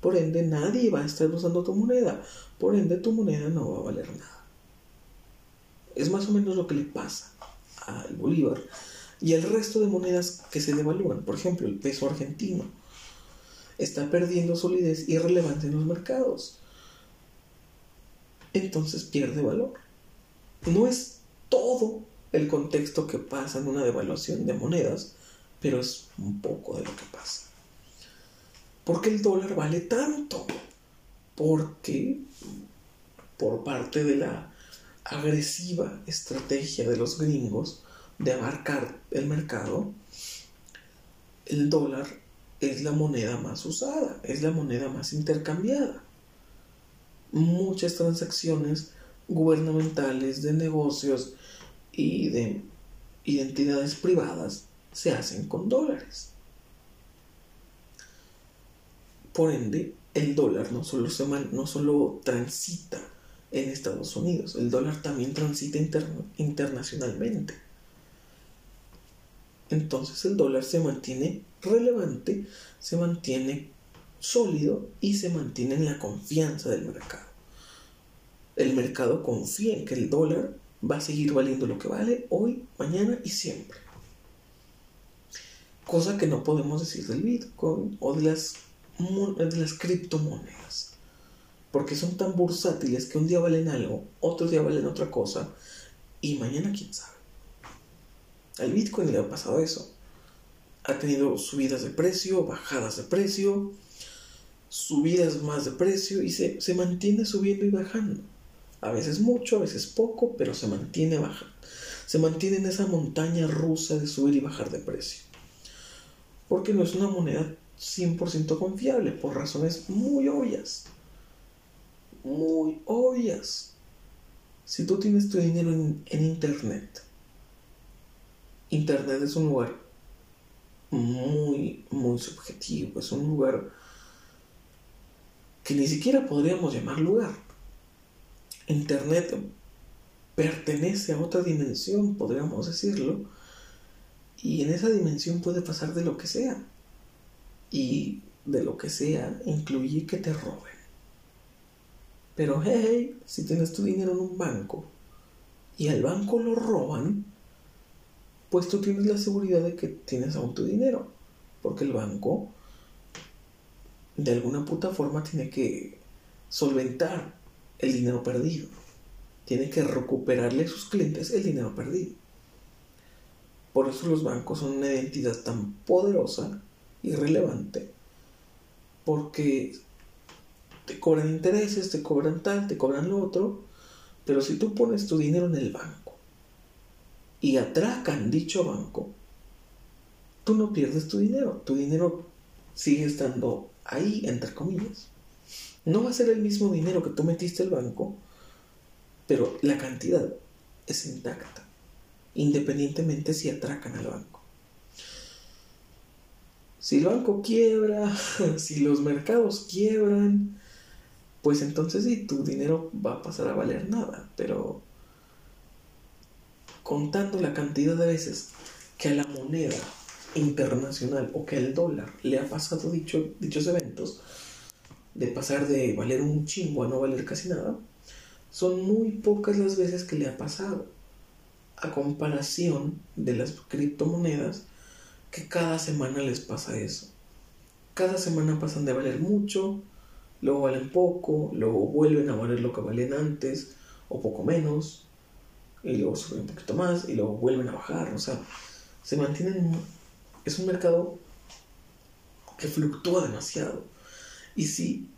Por ende, nadie va a estar usando tu moneda. Por ende, tu moneda no va a valer nada. Es más o menos lo que le pasa al Bolívar y el resto de monedas que se devalúan. Por ejemplo, el peso argentino está perdiendo solidez y relevancia en los mercados. Entonces pierde valor. No es todo el contexto que pasa en una devaluación de monedas, pero es un poco de lo que pasa. ¿Por qué el dólar vale tanto? Porque por parte de la agresiva estrategia de los gringos, de abarcar el mercado, el dólar es la moneda más usada, es la moneda más intercambiada. Muchas transacciones gubernamentales, de negocios y de identidades privadas se hacen con dólares. Por ende, el dólar no solo, se no solo transita en Estados Unidos, el dólar también transita internacionalmente entonces el dólar se mantiene relevante, se mantiene sólido y se mantiene en la confianza del mercado. El mercado confía en que el dólar va a seguir valiendo lo que vale hoy, mañana y siempre. Cosa que no podemos decir del Bitcoin o de las, criptomonedas. Porque son tan bursátiles que un día valen algo, otro día valen otra cosa y mañana quién sabe. Al Bitcoin le ha pasado eso. Ha tenido subidas de precio, bajadas de precio, subidas más de precio y se, mantiene subiendo y bajando. A veces mucho, a veces poco, pero se mantiene bajando. Se mantiene en esa montaña rusa de subir y bajar de precio. Porque no es una moneda 100% confiable, por razones muy obvias. Muy obvias. Si tú tienes tu dinero en Internet Internet es un lugar muy, muy subjetivo, es un lugar que ni siquiera podríamos llamar lugar. Internet pertenece a otra dimensión, podríamos decirlo, y en esa dimensión puede pasar de lo que sea. Y de lo que sea incluye que te roben. Pero hey, si tienes tu dinero en un banco y al banco lo roban, pues tú tienes la seguridad de que tienes aún tu dinero. Porque el banco, de alguna puta forma, tiene que solventar el dinero perdido. tiene que recuperarle a sus clientes el dinero perdido. Por eso los bancos son una identidad tan poderosa y relevante, porque te cobran intereses, te cobran tal, te cobran lo otro, pero si tú pones tu dinero en el banco y atracan dicho banco, tú no pierdes tu dinero, tu dinero sigue estando ahí, entre comillas. No va a ser el mismo dinero que tú metiste al banco, pero la cantidad es intacta, independientemente si atracan al banco. Si el banco quiebra, si los mercados quiebran, pues entonces sí, tu dinero va a pasar a valer nada, pero contando la cantidad de veces que a la moneda internacional o que al dólar le ha pasado dicho, dichos eventos, de pasar de valer un chingo a no valer casi nada, son muy pocas las veces que le ha pasado. A comparación de las criptomonedas, que cada semana les pasa eso. Cada semana pasan de valer mucho, luego valen poco, luego vuelven a valer lo que valen antes, o poco menos, y luego suben un poquito más, y luego vuelven a bajar. O sea, se mantienen. Es un mercado que fluctúa demasiado. Y si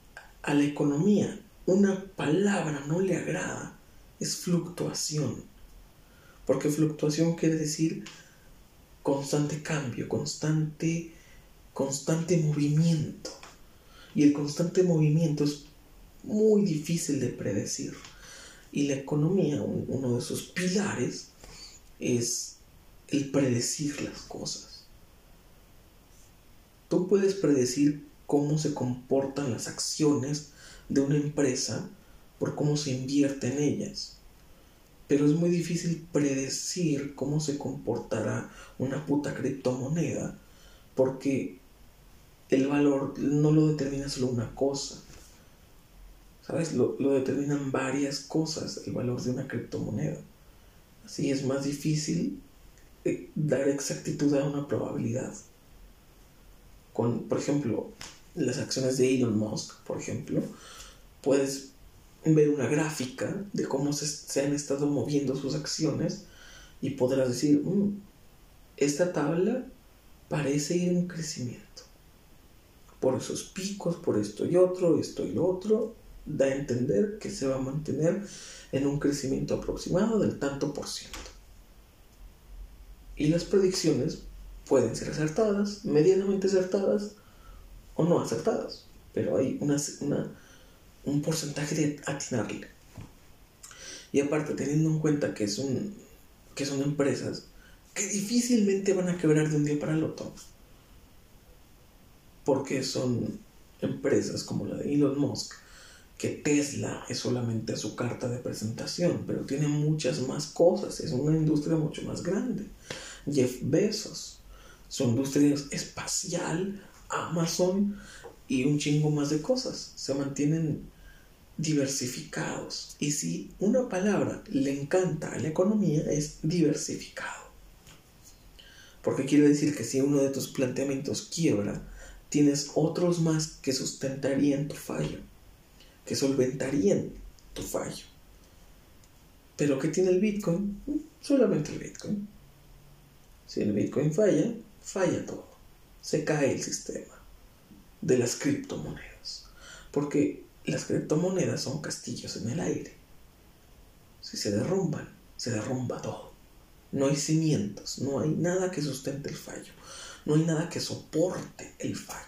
a la economía una palabra no le agrada, es fluctuación. Porque fluctuación quiere decir constante cambio, constante, constante movimiento. Y el constante movimiento es muy difícil de predecir. Y la economía, uno de sus pilares, es el predecir las cosas. Tú puedes predecir cómo se comportan las acciones de una empresa por cómo se invierte en ellas. Pero es muy difícil predecir cómo se comportará una puta criptomoneda porque el valor no lo determina solo una cosa. ¿Sabes? Lo, lo determinan varias cosas el valor de una criptomoneda. Así es más difícil eh, dar exactitud a una probabilidad. Con, por ejemplo, las acciones de Elon Musk, por ejemplo, puedes ver una gráfica de cómo se, han estado moviendo sus acciones y podrás decir, mm, esta tabla parece ir en crecimiento. Por esos picos, por esto y otro, esto y lo otro, da a entender que se va a mantener en un crecimiento aproximado del tanto por ciento. Y las predicciones pueden ser acertadas, medianamente acertadas o no acertadas, pero hay una, un porcentaje de atinarle. Y aparte, teniendo en cuenta que, es que son empresas que difícilmente van a quebrar de un día para el otro, porque son empresas como la de Elon Musk, que Tesla es solamente su carta de presentación, pero tiene muchas más cosas, es una industria mucho más grande. Jeff Bezos, su industria espacial Amazon y un chingo más de cosas. Se mantienen diversificados. Y si una palabra le encanta a la economía es diversificado. Porque quiere decir que si uno de tus planteamientos quiebra, tienes otros más que sustentarían tu fallo, que solventarían tu fallo. Pero ¿qué tiene el Bitcoin? Solamente el Bitcoin. Si el Bitcoin falla, falla todo se cae el sistema de las criptomonedas. Porque las criptomonedas son castillos en el aire. Si se derrumban, se derrumba todo. No hay cimientos, no hay nada que sustente el fallo, no hay nada que soporte el fallo.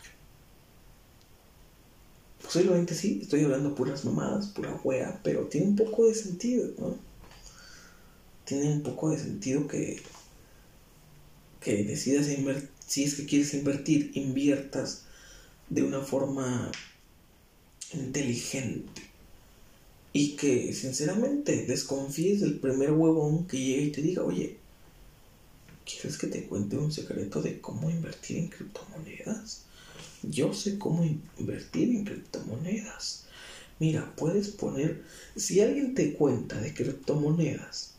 Posiblemente sí, estoy hablando puras mamadas, pura wea, pero tiene un poco de sentido, ¿no? Tiene un poco de sentido que, que decidas invertir si es que quieres invertir, inviertas de una forma inteligente. Y que sinceramente desconfíes del primer huevón que llegue y te diga, oye, ¿quieres que te cuente un secreto de cómo invertir en criptomonedas? Yo sé cómo invertir en criptomonedas. Mira, puedes poner, si alguien te cuenta de criptomonedas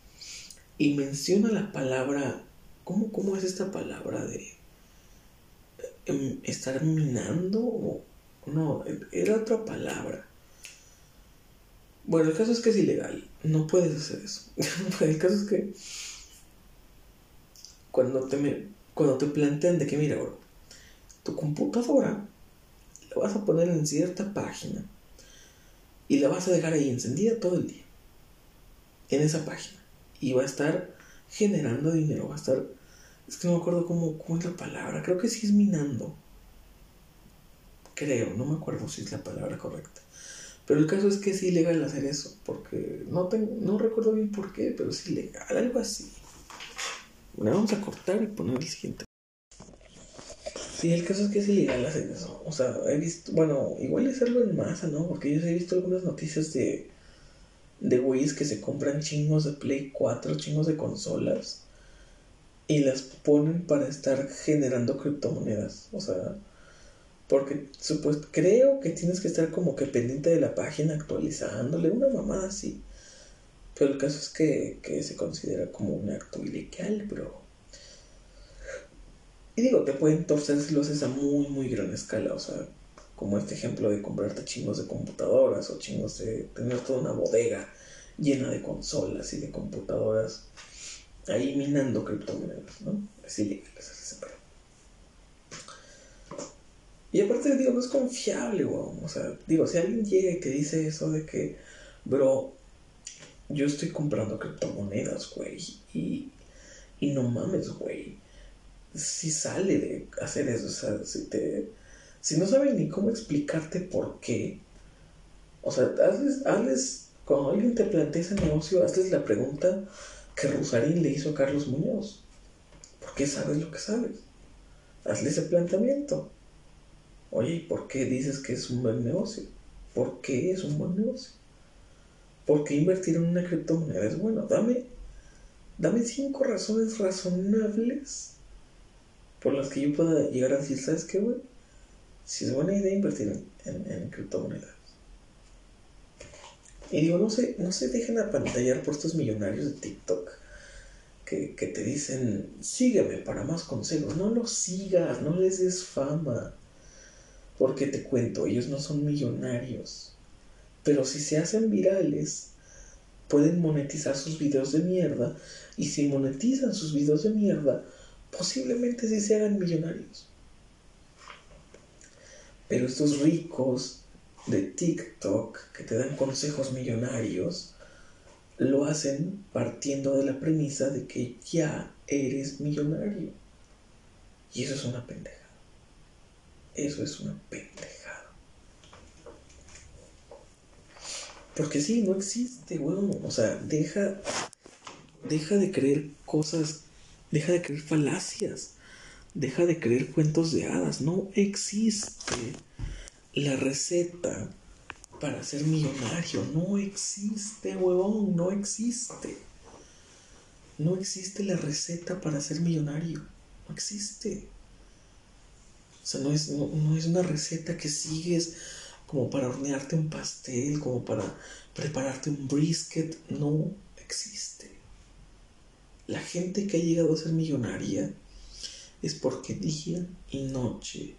y menciona la palabra, ¿cómo, cómo es esta palabra de Em, estar minando o no, era otra palabra. Bueno, el caso es que es ilegal. No puedes hacer eso. el caso es que cuando te, cuando te plantean de que, mira, tu computadora la vas a poner en cierta página y la vas a dejar ahí encendida todo el día. En esa página. Y va a estar generando dinero. Va a estar. Es que no me acuerdo cómo, cómo es la palabra. Creo que sí es minando. Creo, no me acuerdo si es la palabra correcta. Pero el caso es que es ilegal hacer eso. Porque no, no recuerdo bien por qué, pero es ilegal. Algo así. Bueno, vamos a cortar y poner el siguiente. Sí, el caso es que es ilegal hacer eso. O sea, he visto, bueno, igual es algo en masa, ¿no? Porque yo he visto algunas noticias de, de güeyes que se compran chingos de Play 4, chingos de consolas, y las ponen para estar generando criptomonedas. O sea, porque supuesto, creo que tienes que estar como que pendiente de la página actualizándole, una mamada así. Pero el caso es que, se considera como un acto ilegal, bro. Y digo, te pueden torcer si lo haces a muy, muy gran escala. O sea, como este ejemplo de comprarte chingos de computadoras o chingos de tener toda una bodega llena de consolas y de computadoras ahí minando criptomonedas, ¿no? Es ilegal ese Y aparte, digo, no es confiable, weón. O sea, digo, si alguien llega y te dice eso de que, bro, yo estoy comprando criptomonedas, güey. Y, y no mames, güey. Si sale de hacer eso, o sea, si te. Si no saben ni cómo explicarte por qué. O sea, hazles, hazles. Cuando alguien te plantea ese negocio, hazles la pregunta que Rosarín le hizo a Carlos Muñoz. ¿Por qué sabes lo que sabes? Hazle ese planteamiento. Oye, ¿y por qué dices que es un buen negocio? ¿Por qué es un buen negocio? ¿Por qué invertir en una criptomoneda es bueno? Dame, dame cinco razones razonables por las que yo pueda llegar a decir, ¿sabes qué, güey? Si es buena idea invertir en, criptomonedas. Y digo, no se, no se dejen apantallar por estos millonarios de TikTok que, que, te dicen, sígueme para más consejos. No los sigas, no les des fama. Porque te cuento, ellos no son millonarios. Pero si se hacen virales, pueden monetizar sus videos de mierda. Y si monetizan sus videos de mierda, posiblemente sí se hagan millonarios. Pero estos ricos de TikTok que te dan consejos millonarios, lo hacen partiendo de la premisa de que ya eres millonario. Y eso es una pendeja. Eso es una pendeja. Porque sí, no existe, weón. O sea, deja, deja de creer cosas, deja de creer falacias, deja de creer cuentos de hadas. No existe la receta para ser millonario. No existe, weón, no existe. No existe la receta para ser millonario. No existe. O sea, no es, no es una receta que sigues como para hornearte un pastel, como para prepararte un brisket, no existe. La gente que ha llegado a ser millonaria es porque día y noche,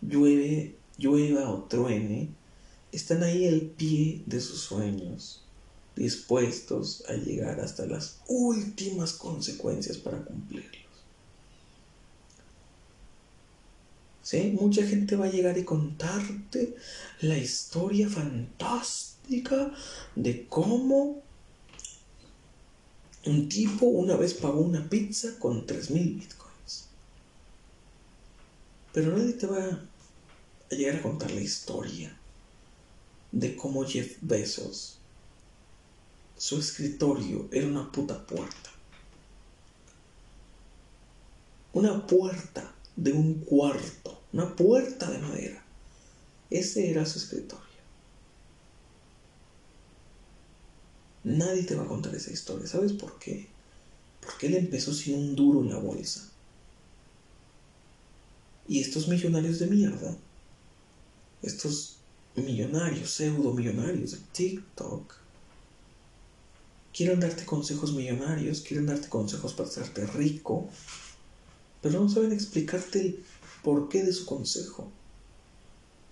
llueve, llueva o truene, están ahí al pie de sus sueños, dispuestos a llegar hasta las últimas consecuencias para cumplirlo. ¿Sí? Mucha gente va a llegar y contarte la historia fantástica de cómo un tipo una vez pagó una pizza con 3.000 bitcoins. Pero nadie te va a llegar a contar la historia de cómo Jeff Bezos, su escritorio era una puta puerta. Una puerta de un cuarto, una puerta de madera. Ese era su escritorio. Nadie te va a contar esa historia. ¿Sabes por qué? Porque él empezó sin un duro en la bolsa. Y estos millonarios de mierda, estos millonarios, pseudo millonarios de TikTok, quieren darte consejos millonarios, quieren darte consejos para hacerte rico, pero no saben explicarte el porqué de su consejo.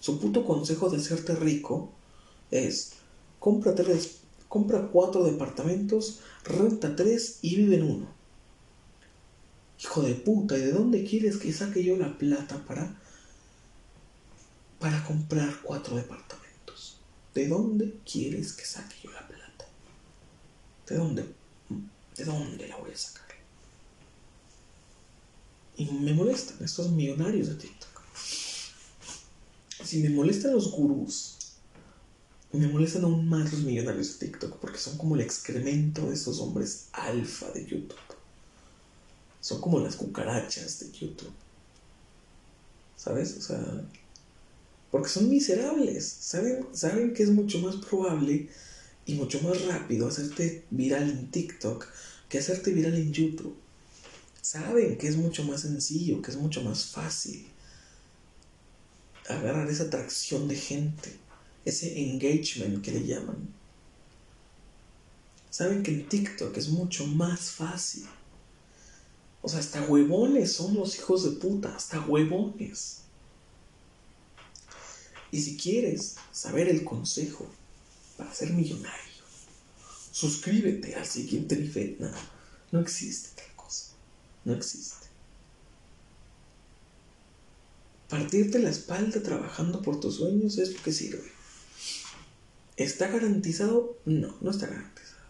Su puto consejo de hacerte rico es compra tres, compra cuatro departamentos, renta tres y vive en uno. Hijo de puta, ¿y de dónde quieres que saque yo la plata para, para comprar cuatro departamentos? ¿De dónde quieres que saque yo la plata? ¿De dónde? ¿De dónde la voy a sacar? Y me molestan estos millonarios de TikTok. Si me molestan los gurús, me molestan aún más los millonarios de TikTok porque son como el excremento de esos hombres alfa de YouTube. Son como las cucarachas de YouTube. ¿Sabes? O sea, porque son miserables. Saben, saben que es mucho más probable y mucho más rápido hacerte viral en TikTok que hacerte viral en YouTube. Saben que es mucho más sencillo, que es mucho más fácil agarrar esa atracción de gente, ese engagement que le llaman. Saben que en TikTok es mucho más fácil. O sea, hasta huevones son los hijos de puta, hasta huevones. Y si quieres saber el consejo para ser millonario, suscríbete al siguiente nivel. No, existe. No existe. Partirte la espalda trabajando por tus sueños es lo que sirve. ¿Está garantizado? No, no está garantizado.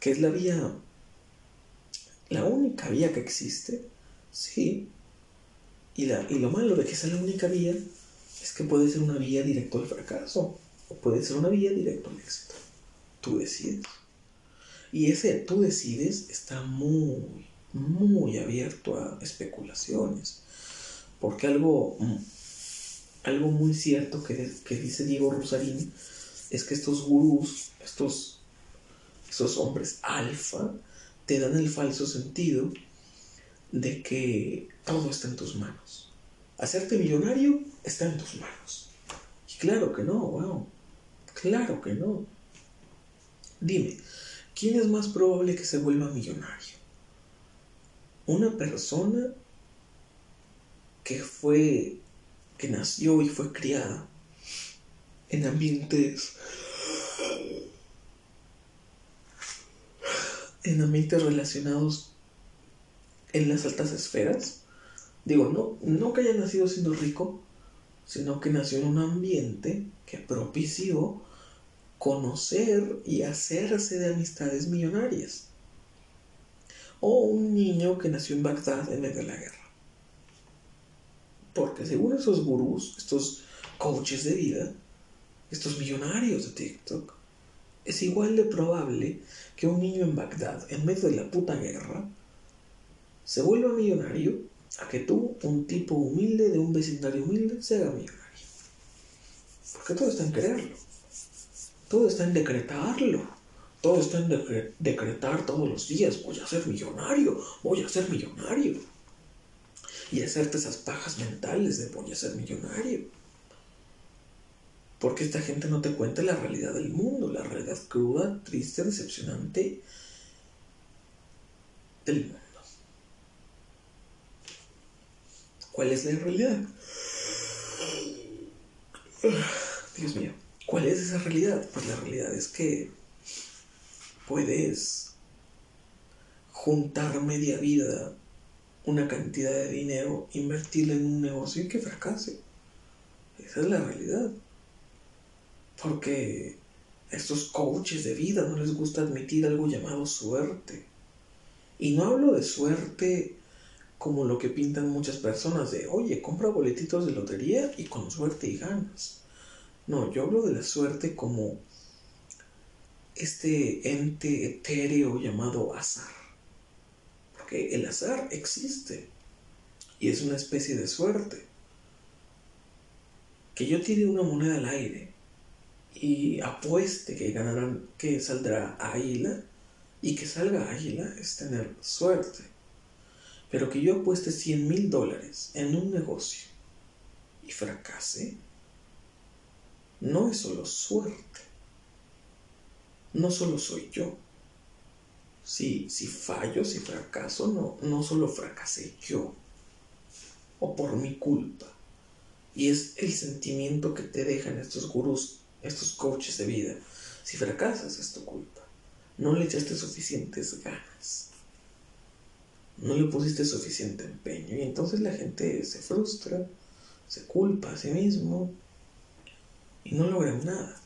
¿Qué es la vía? La única vía que existe, sí. Y, la, y lo malo de que sea la única vía es que puede ser una vía directa al fracaso o puede ser una vía directa al éxito. Tú decides. Y ese tú decides está muy, muy abierto a especulaciones. Porque algo, mm, algo muy cierto que, dice Diego Rosarín es que estos gurús, estos, estos hombres alfa, te dan el falso sentido de que todo está en tus manos. Hacerte millonario está en tus manos. Y claro que no, wow. Claro que no. Dime, ¿quién es más probable que se vuelva millonario? ¿Una persona que fue, que nació y fue criada en ambientes, en ambientes relacionados en las altas esferas. Digo, no, no que haya nacido siendo rico, sino que nació en un ambiente que propició conocer y hacerse de amistades millonarias. O un niño que nació en Bagdad en medio de la guerra. Porque según esos gurús, estos coaches de vida, estos millonarios de TikTok, es igual de probable que un niño en Bagdad, en medio de la puta guerra, se vuelva millonario a que tú, un tipo humilde de un vecindario humilde, se haga millonario. Porque todo está en creerlo. Todo está en decretarlo. Todo está en decretar todos los días, voy a ser millonario, voy a ser millonario y hacerte esas pajas mentales de voy a ser millonario. Porque esta gente no te cuenta la realidad del mundo, la realidad cruda, triste, decepcionante del mundo. ¿Cuál es la realidad? Dios mío, ¿cuál es esa realidad? Pues la realidad es que puedes juntar media vida una cantidad de dinero, invertirla en un negocio y que fracase. Esa es la realidad. Porque a estos coaches de vida no les gusta admitir algo llamado suerte. Y no hablo de suerte como lo que pintan muchas personas de, oye, compra boletitos de lotería y con suerte y ganas. No, yo hablo de la suerte como este ente etéreo llamado azar que el azar existe y es una especie de suerte. Que yo tire una moneda al aire y apueste que saldrá águila y que salga águila es tener suerte. Pero que yo apueste 100 mil dólares en un negocio y fracase, no es solo suerte. No solo soy yo si, si fallo, si fracaso, no, no solo fracasé yo o por mi culpa. Y es el sentimiento que te dejan estos gurús estos coaches de vida. Si fracasas es tu culpa. No le echaste suficientes ganas. No le pusiste suficiente empeño. Y entonces la gente se frustra, se culpa a sí mismo y no logran nada.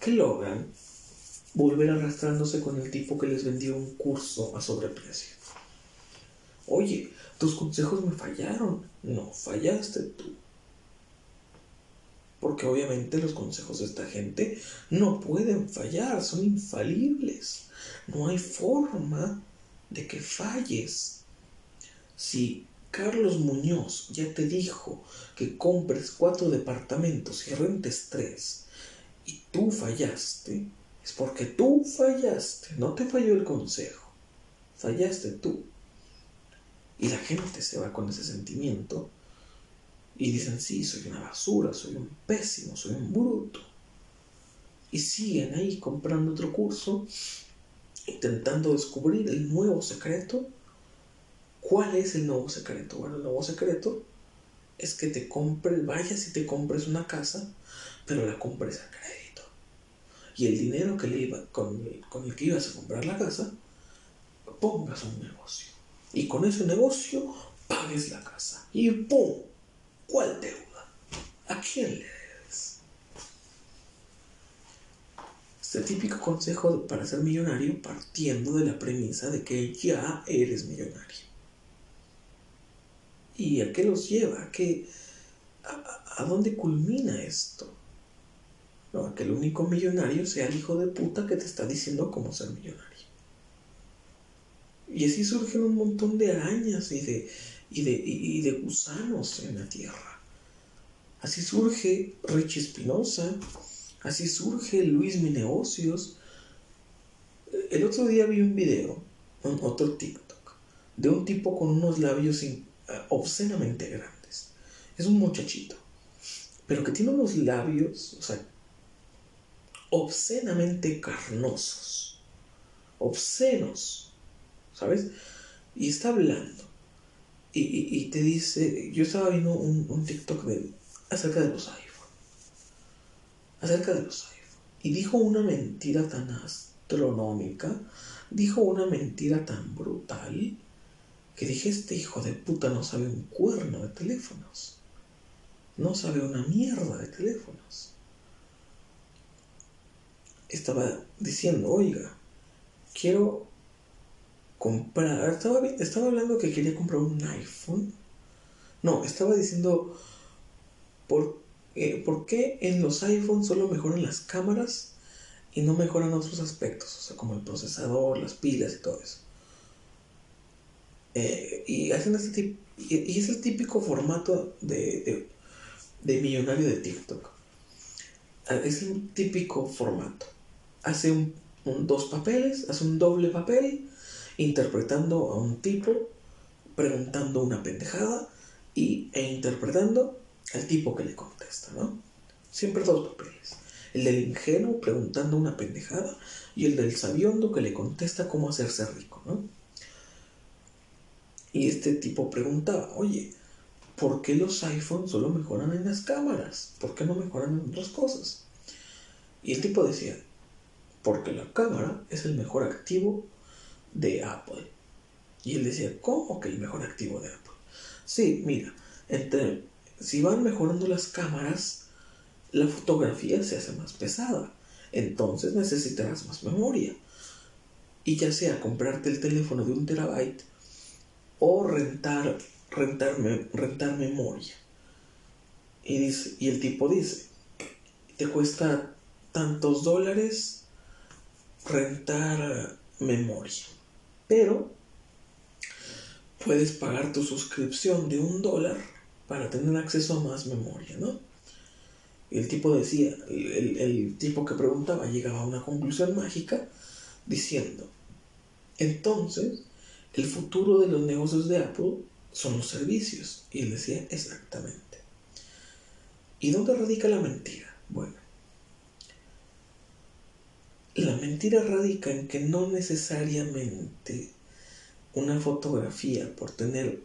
¿Qué logran? Volver arrastrándose con el tipo que les vendió un curso a sobreprecio. Oye, tus consejos me fallaron. No, fallaste tú. Porque obviamente los consejos de esta gente no pueden fallar, son infalibles. No hay forma de que falles. Si Carlos Muñoz ya te dijo que compres cuatro departamentos y rentes tres y tú fallaste, es porque tú fallaste, no te falló el consejo, fallaste tú. Y la gente se va con ese sentimiento y dicen, sí, soy una basura, soy un pésimo, soy un bruto. Y siguen ahí comprando otro curso, intentando descubrir el nuevo secreto. ¿Cuál es el nuevo secreto? Bueno, el nuevo secreto es que te compres, vayas y te compres una casa, pero la compres a crédito. Y el dinero que le iba, con, con el que ibas a comprar la casa, pongas un negocio. Y con ese negocio pagues la casa. Y ¡pum! ¿Cuál deuda? ¿A quién le debes? Este típico consejo para ser millonario partiendo de la premisa de que ya eres millonario. ¿Y a qué los lleva? ¿A, qué, a, dónde culmina esto? No, a que el único millonario sea el hijo de puta que te está diciendo cómo ser millonario. Y así surgen un montón de arañas y de, y de, y de gusanos en la tierra. Así surge Richie Espinosa, así surge Luis Mi Negocios. El otro día vi un video, otro TikTok, de un tipo con unos labios obscenamente grandes. Es un muchachito, pero que tiene unos labios, o sea, obscenamente carnosos, obscenos, ¿sabes? Y está hablando y, te dice, yo estaba viendo un, TikTok de acerca de los iPhone. Acerca de los iPhone. Y dijo una mentira tan astronómica, dijo una mentira tan brutal, que dije, este hijo de puta no sabe un cuerno de teléfonos. No sabe una mierda de teléfonos. Estaba diciendo, oiga, quiero comprar. Estaba, hablando que quería comprar un iPhone. No, estaba diciendo por, eh, por qué en los iPhones solo mejoran las cámaras y no mejoran otros aspectos, o sea, como el procesador, las pilas y todo eso. Eh, y hacen tipo, y, es el típico formato de, millonario de TikTok. Ah, es el típico formato. Hace un, dos papeles, hace un doble papel interpretando a un tipo, preguntando una pendejada y, e interpretando al tipo que le contesta, ¿no? Siempre dos papeles. El del ingenuo preguntando una pendejada y el del sabiondo que le contesta cómo hacerse rico, ¿no? Y este tipo preguntaba, oye, ¿por qué los iPhones solo mejoran en las cámaras? ¿Por qué no mejoran en otras cosas? Y el tipo decía, porque la cámara es el mejor activo de Apple. Y él decía, ¿cómo que el mejor activo de Apple? Sí, mira, entre, si van mejorando las cámaras, la fotografía se hace más pesada. Entonces necesitarás más memoria. Y ya sea comprarte el teléfono de un terabyte o rentar, rentar, rentar memoria. Y, dice, y el tipo dice, te cuesta tantos dólares rentar memoria. Pero puedes pagar tu suscripción de un dólar para tener acceso a más memoria, ¿no? el tipo decía, el, el, tipo que preguntaba llegaba a una conclusión mágica diciendo, entonces, el futuro de los negocios de Apple son los servicios. Y él decía, exactamente. ¿Y dónde radica la mentira? Bueno, la mentira radica en que no necesariamente una fotografía por tener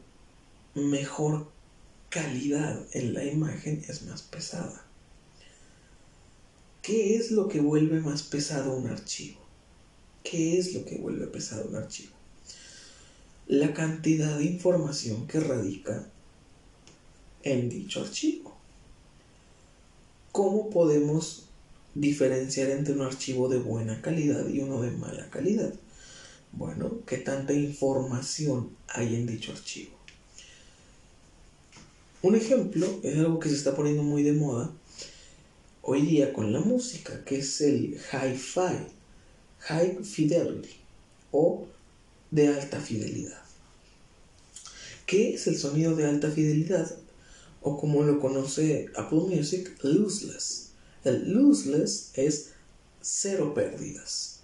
mejor calidad en la imagen es más pesada. ¿Qué es lo que vuelve más pesado un archivo? ¿Qué es lo que vuelve pesado un archivo? La cantidad de información que radica en dicho archivo. ¿Cómo podemos diferenciar entre un archivo de buena calidad y uno de mala calidad? Bueno, ¿qué tanta información hay en dicho archivo? Un ejemplo es algo que se está poniendo muy de moda hoy día con la música, que es el hi-fi, high fidelity o de alta fidelidad. ¿Qué es el sonido de alta fidelidad? O como lo conoce Apple Music, lossless. El lossless es cero pérdidas.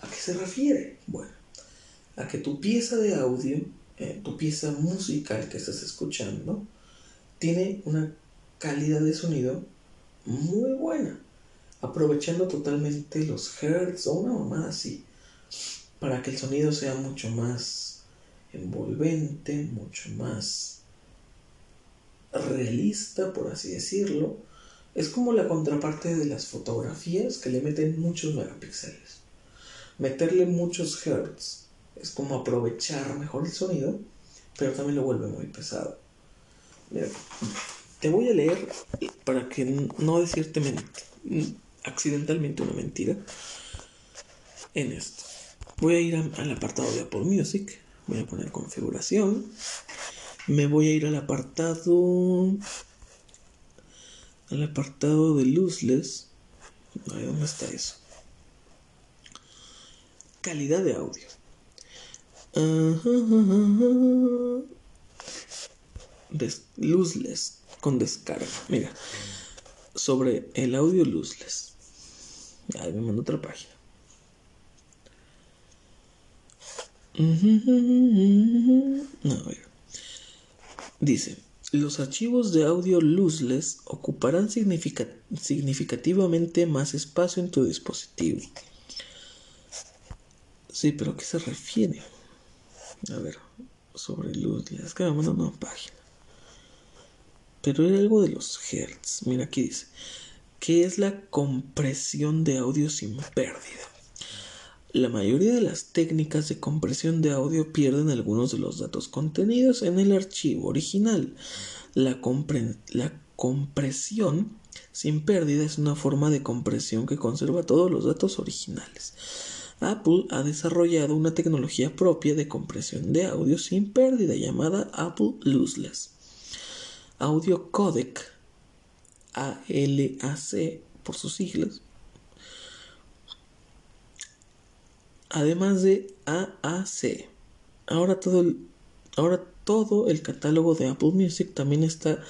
¿A qué se refiere? Bueno, a que tu pieza de audio, eh, tu pieza musical que estás escuchando, tiene una calidad de sonido muy buena, aprovechando totalmente los hertz o una mamada así, para que el sonido sea mucho más envolvente, mucho más realista, por así decirlo. Es como la contraparte de las fotografías que le meten muchos megapíxeles. Meterle muchos hertz es como aprovechar mejor el sonido, pero también lo vuelve muy pesado. Te voy a leer para que no decirte accidentalmente una mentira en esto. Voy a ir al apartado de Apple Music, voy a poner configuración, me voy a ir al apartado al apartado de lossless. ¿Dónde está eso? Calidad de audio. lossless con descarga. Mira, sobre el audio lossless. Ahí me mando otra página. No, Dice, los archivos de audio lossless ocuparán significativamente más espacio en tu dispositivo. Sí, pero ¿a qué se refiere? A ver, sobre lossless. Es que me manda una página pero era algo de los hertz. Mira aquí dice, ¿qué es la compresión de audio sin pérdida? La mayoría de las técnicas de compresión de audio pierden algunos de los datos contenidos en el archivo original. La, compresión sin pérdida es una forma de compresión que conserva todos los datos originales. Apple ha desarrollado una tecnología propia de compresión de audio sin pérdida llamada Apple Lossless. Audio Codec, ALAC por sus siglas, además de AAC. Ahora todo el, catálogo de Apple Music también está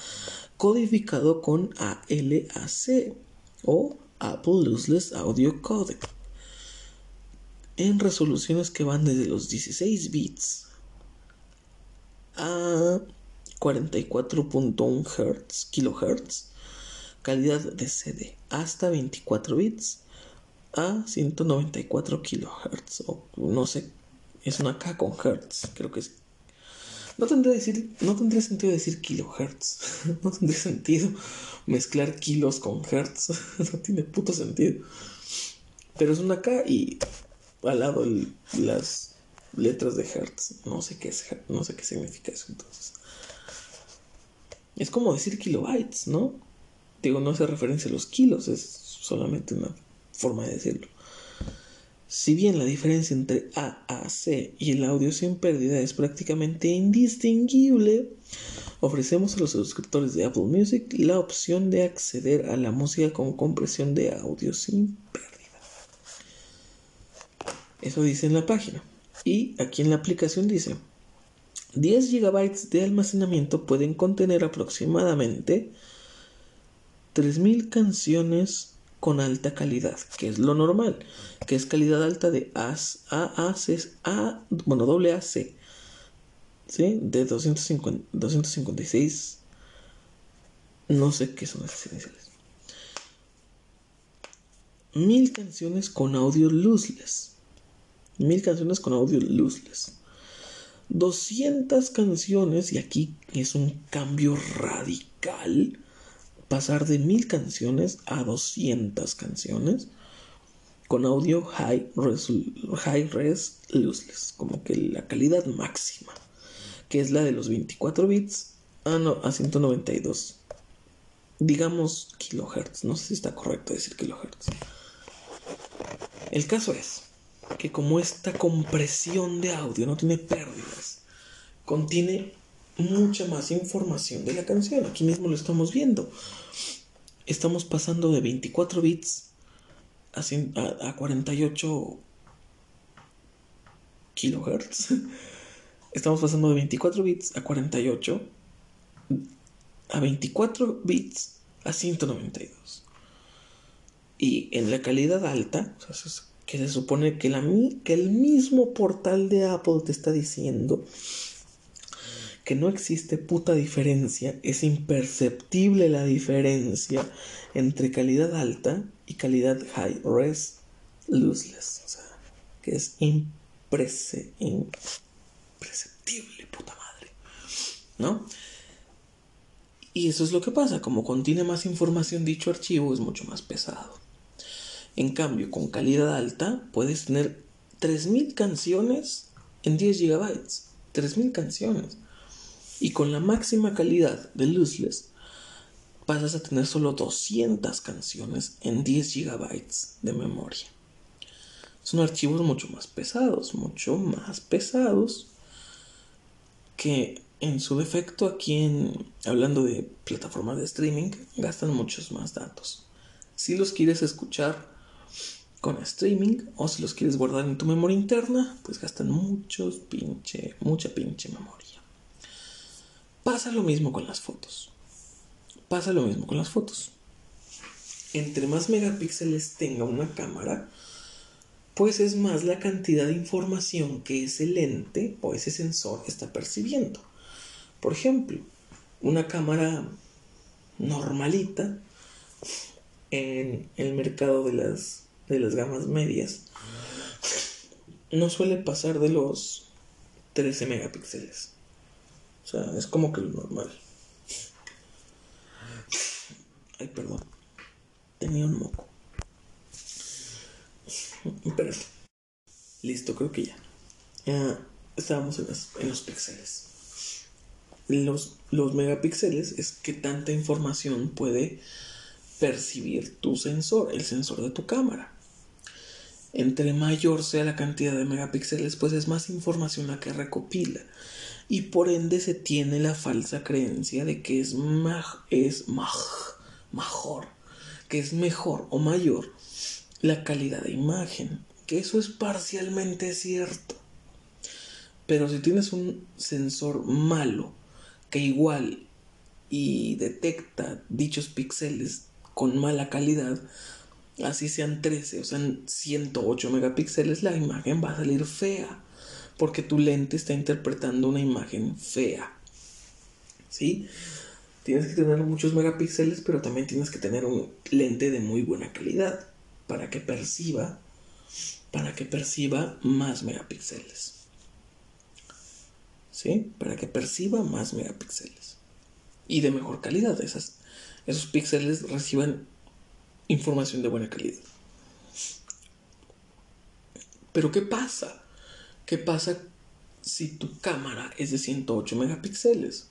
codificado con ALAC o Apple Lossless Audio Codec en resoluciones que van desde los 16 bits a 44.1 Hz, kilohertz, calidad de CD hasta 24 bits a 194 kilohertz o no sé, es una K con hertz, creo que es. No tendría, decir, no tendría sentido decir kilohertz, no tendría sentido mezclar kilos con hertz, no tiene puto sentido. Pero es una K y al lado las letras de hertz, no sé qué es, no sé qué significa eso entonces. Es como decir kilobytes, ¿no? Digo, no hace referencia a los kilos, es solamente una forma de decirlo. Si bien la diferencia entre AAC y el audio sin pérdida es prácticamente indistinguible, ofrecemos a los suscriptores de Apple Music la opción de acceder a la música con compresión de audio sin pérdida. Eso dice en la página. Y aquí en la aplicación dice, 10 GB de almacenamiento pueden contener aproximadamente 3.000 canciones con alta calidad, que es lo normal, que es calidad alta de AAC, A, bueno, doble AC, ¿sí? De 250, 256, no sé qué son esas iniciales. Mil canciones con audio lossless. Mil canciones con audio lossless. 200 canciones, y aquí es un cambio radical, pasar de mil canciones a 200 canciones con audio high, high res lossless, como que la calidad máxima, que es la de los 24 bits ah, no, a 192. Digamos kilohertz, no sé si está correcto decir kilohertz. El caso es que como esta compresión de audio no tiene pérdidas, contiene mucha más información de la canción. Aquí mismo lo estamos viendo. Estamos pasando de 24 bits a, a 48 kilohertz. Estamos pasando de 24 bits a 48 a 24 bits a 192. Y en la calidad alta, que se supone que, la, que el mismo portal de Apple te está diciendo que no existe puta diferencia, es imperceptible la diferencia entre calidad alta y calidad high res lossless, o sea, que es imperceptible, puta madre, ¿no? Y eso es lo que pasa, como contiene más información dicho archivo es mucho más pesado. En cambio, con calidad alta puedes tener 3000 canciones en 10 GB. 3000 canciones. Y con la máxima calidad de Lossless pasas a tener solo 200 canciones en 10 GB de memoria. Son archivos mucho más pesados, mucho más pesados que en su defecto aquí en hablando de plataformas de streaming gastan muchos más datos. Si los quieres escuchar con streaming o si los quieres guardar en tu memoria interna, pues gastan muchos pinche, mucha pinche memoria. Pasa lo mismo con las fotos. Pasa lo mismo con las fotos. Entre más megapíxeles tenga una cámara, pues es más la cantidad de información que ese lente o ese sensor está percibiendo. Por ejemplo, una cámara normalita en el mercado de las de las gamas medias no suele pasar de los 13 megapíxeles. O sea, es como que lo normal. Ay, perdón. Tenía un moco. Pero, listo, creo que ya. Estábamos en, en los píxeles. Los, los megapíxeles es que tanta información puede percibir tu sensor, el sensor de tu cámara. Entre mayor sea la cantidad de megapíxeles, pues es más información la que recopila. Y por ende se tiene la falsa creencia de que es, es mejor, que es mejor o mayor la calidad de imagen. Que eso es parcialmente cierto. Pero si tienes un sensor malo que igual y detecta dichos píxeles con mala calidad, así sean 13 o sean 108 megapíxeles, la imagen va a salir fea. Porque tu lente está interpretando una imagen fea. ¿Sí? Tienes que tener muchos megapíxeles, pero también tienes que tener un lente de muy buena calidad para que perciba para que perciba más megapíxeles. ¿Sí? Para que perciba más megapíxeles. Y de mejor calidad. Esas, esos píxeles reciban información de buena calidad. Pero ¿qué pasa? ¿Qué pasa si tu cámara es de 108 megapíxeles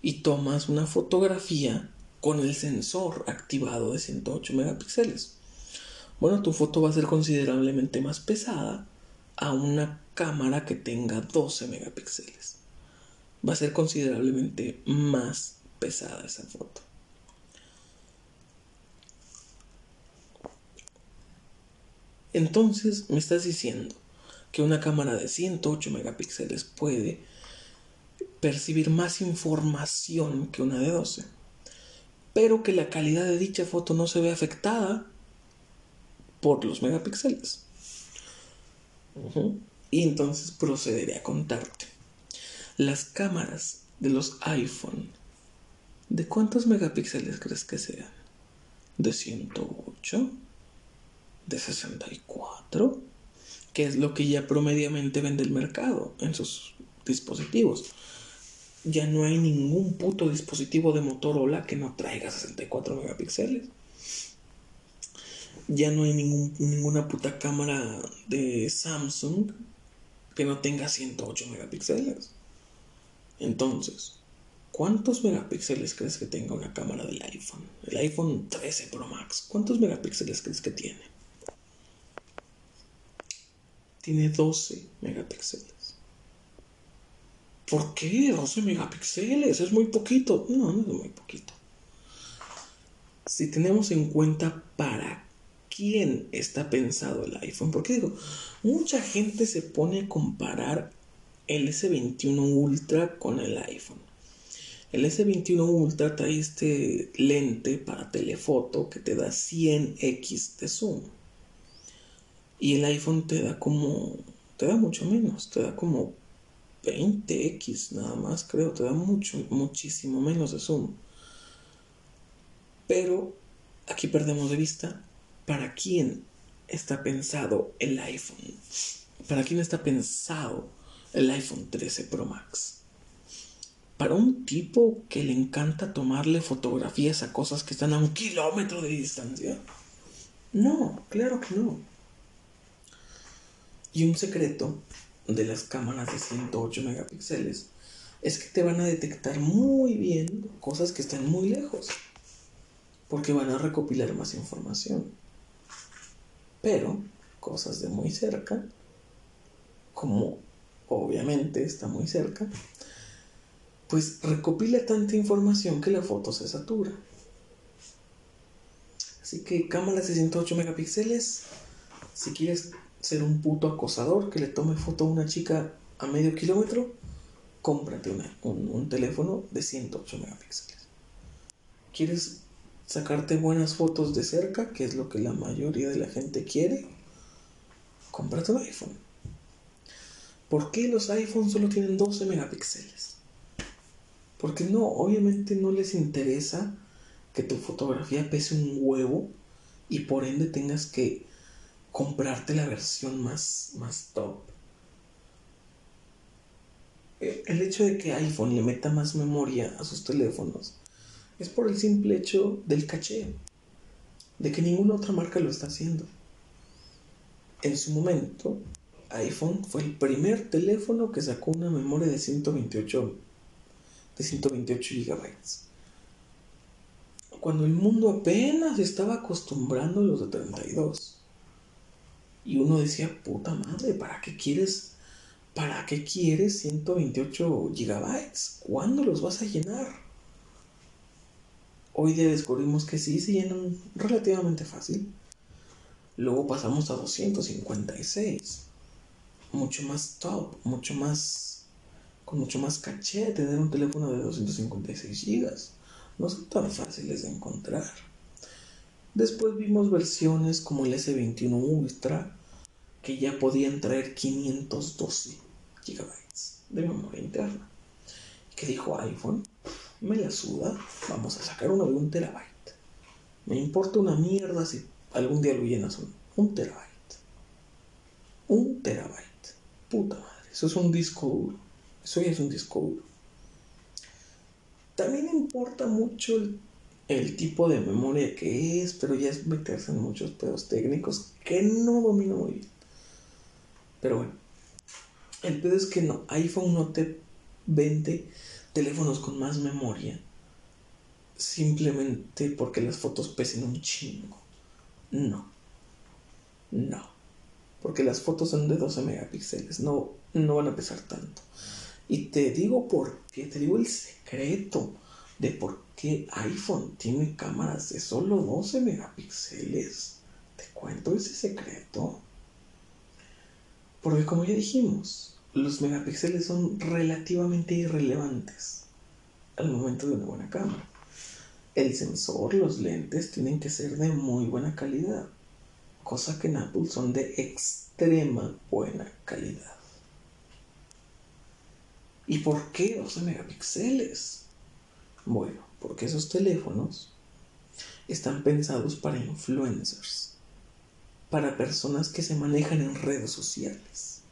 y tomas una fotografía con el sensor activado de 108 megapíxeles? Bueno, tu foto va a ser considerablemente más pesada a una cámara que tenga 12 megapíxeles. Va a ser considerablemente más pesada esa foto. Entonces me estás diciendo que una cámara de 108 megapíxeles puede percibir más información que una de 12, pero que la calidad de dicha foto no se ve afectada por los megapíxeles. Y entonces procederé a contarte. Las cámaras de los iPhone, ¿de cuántos megapíxeles crees que sean? ¿De 108? De 64, que es lo que ya promediamente vende el mercado en sus dispositivos. ya no hay ningún puto dispositivo de Motorola que no traiga 64 megapíxeles. Ya no hay ningún, ninguna puta cámara de Samsung que no tenga 108 megapíxeles. Entonces, ¿cuántos megapíxeles crees que tenga una cámara del iPhone? El iPhone 13 Pro Max, ¿cuántos megapíxeles crees que tiene? Tiene 12 megapíxeles. ¿Por qué 12 megapíxeles? Es muy poquito. No, no es muy poquito. Si tenemos en cuenta para quién está pensado el iPhone, porque digo, mucha gente se pone a comparar el S21 Ultra con el iPhone. El S21 Ultra trae este lente para telefoto que te da 100x de zoom. Y el iPhone te da como, te da mucho menos, te da como 20x nada más, creo, te da mucho, muchísimo menos de zoom. Pero aquí perdemos de vista para quién está pensado el iPhone. Para quién está pensado el iPhone 13 Pro Max. Para un tipo que le encanta tomarle fotografías a cosas que están a un kilómetro de distancia. No, claro que no. Y un secreto de las cámaras de 108 megapíxeles es que te van a detectar muy bien cosas que están muy lejos, porque van a recopilar más información. Pero cosas de muy cerca, como obviamente está muy cerca, pues recopila tanta información que la foto se satura. Así que cámaras de 108 megapíxeles, si quieres ser un puto acosador que le tome foto a una chica a medio kilómetro, cómprate un, un teléfono de 108 megapíxeles. ¿Quieres sacarte buenas fotos de cerca, que es lo que la mayoría de la gente quiere? Cómprate un iPhone. ¿Por qué los iPhones solo tienen 12 megapíxeles? Porque no, obviamente no les interesa que tu fotografía pese un huevo y por ende tengas que comprarte la versión más, más top. Eh, el hecho de que iPhone le meta más memoria a sus teléfonos es por el simple hecho del caché, de que ninguna otra marca lo está haciendo. En su momento, iPhone fue el primer teléfono que sacó una memoria de 128 de 128 gigabytes. Cuando el mundo apenas estaba acostumbrando a los de 32. Y uno decía, puta madre, ¿para qué quieres? ¿Para qué quieres 128 gigabytes? ¿Cuándo los vas a llenar? Hoy día descubrimos que sí se llenan relativamente fácil. Luego pasamos a 256. Mucho más top, mucho más. con mucho más caché tener un teléfono de 256 gigas. No son tan fáciles de encontrar. Después vimos versiones como el S21 Ultra que ya podían traer 512 GB de memoria interna. Que dijo iPhone, me la suda, vamos a sacar uno de un terabyte. Me importa una mierda si algún día lo llenas un, un terabyte. Un terabyte. Puta madre, eso es un disco duro. Eso ya es un disco duro. También importa mucho el el tipo de memoria que es, pero ya es meterse en muchos pedos técnicos que no domino muy bien. Pero bueno, el pedo es que no, iPhone no te vende teléfonos con más memoria simplemente porque las fotos pesen un chingo. No, no, porque las fotos son de 12 megapíxeles, no, no van a pesar tanto. Y te digo por qué, te digo el secreto de por qué iPhone tiene cámaras de solo 12 megapíxeles. Te cuento ese secreto. Porque como ya dijimos, los megapíxeles son relativamente irrelevantes al momento de una buena cámara. El sensor, los lentes tienen que ser de muy buena calidad, cosa que en Apple son de extrema buena calidad. ¿Y por qué 12 megapíxeles? Bueno, porque esos teléfonos están pensados para influencers, para personas que se manejan en redes sociales.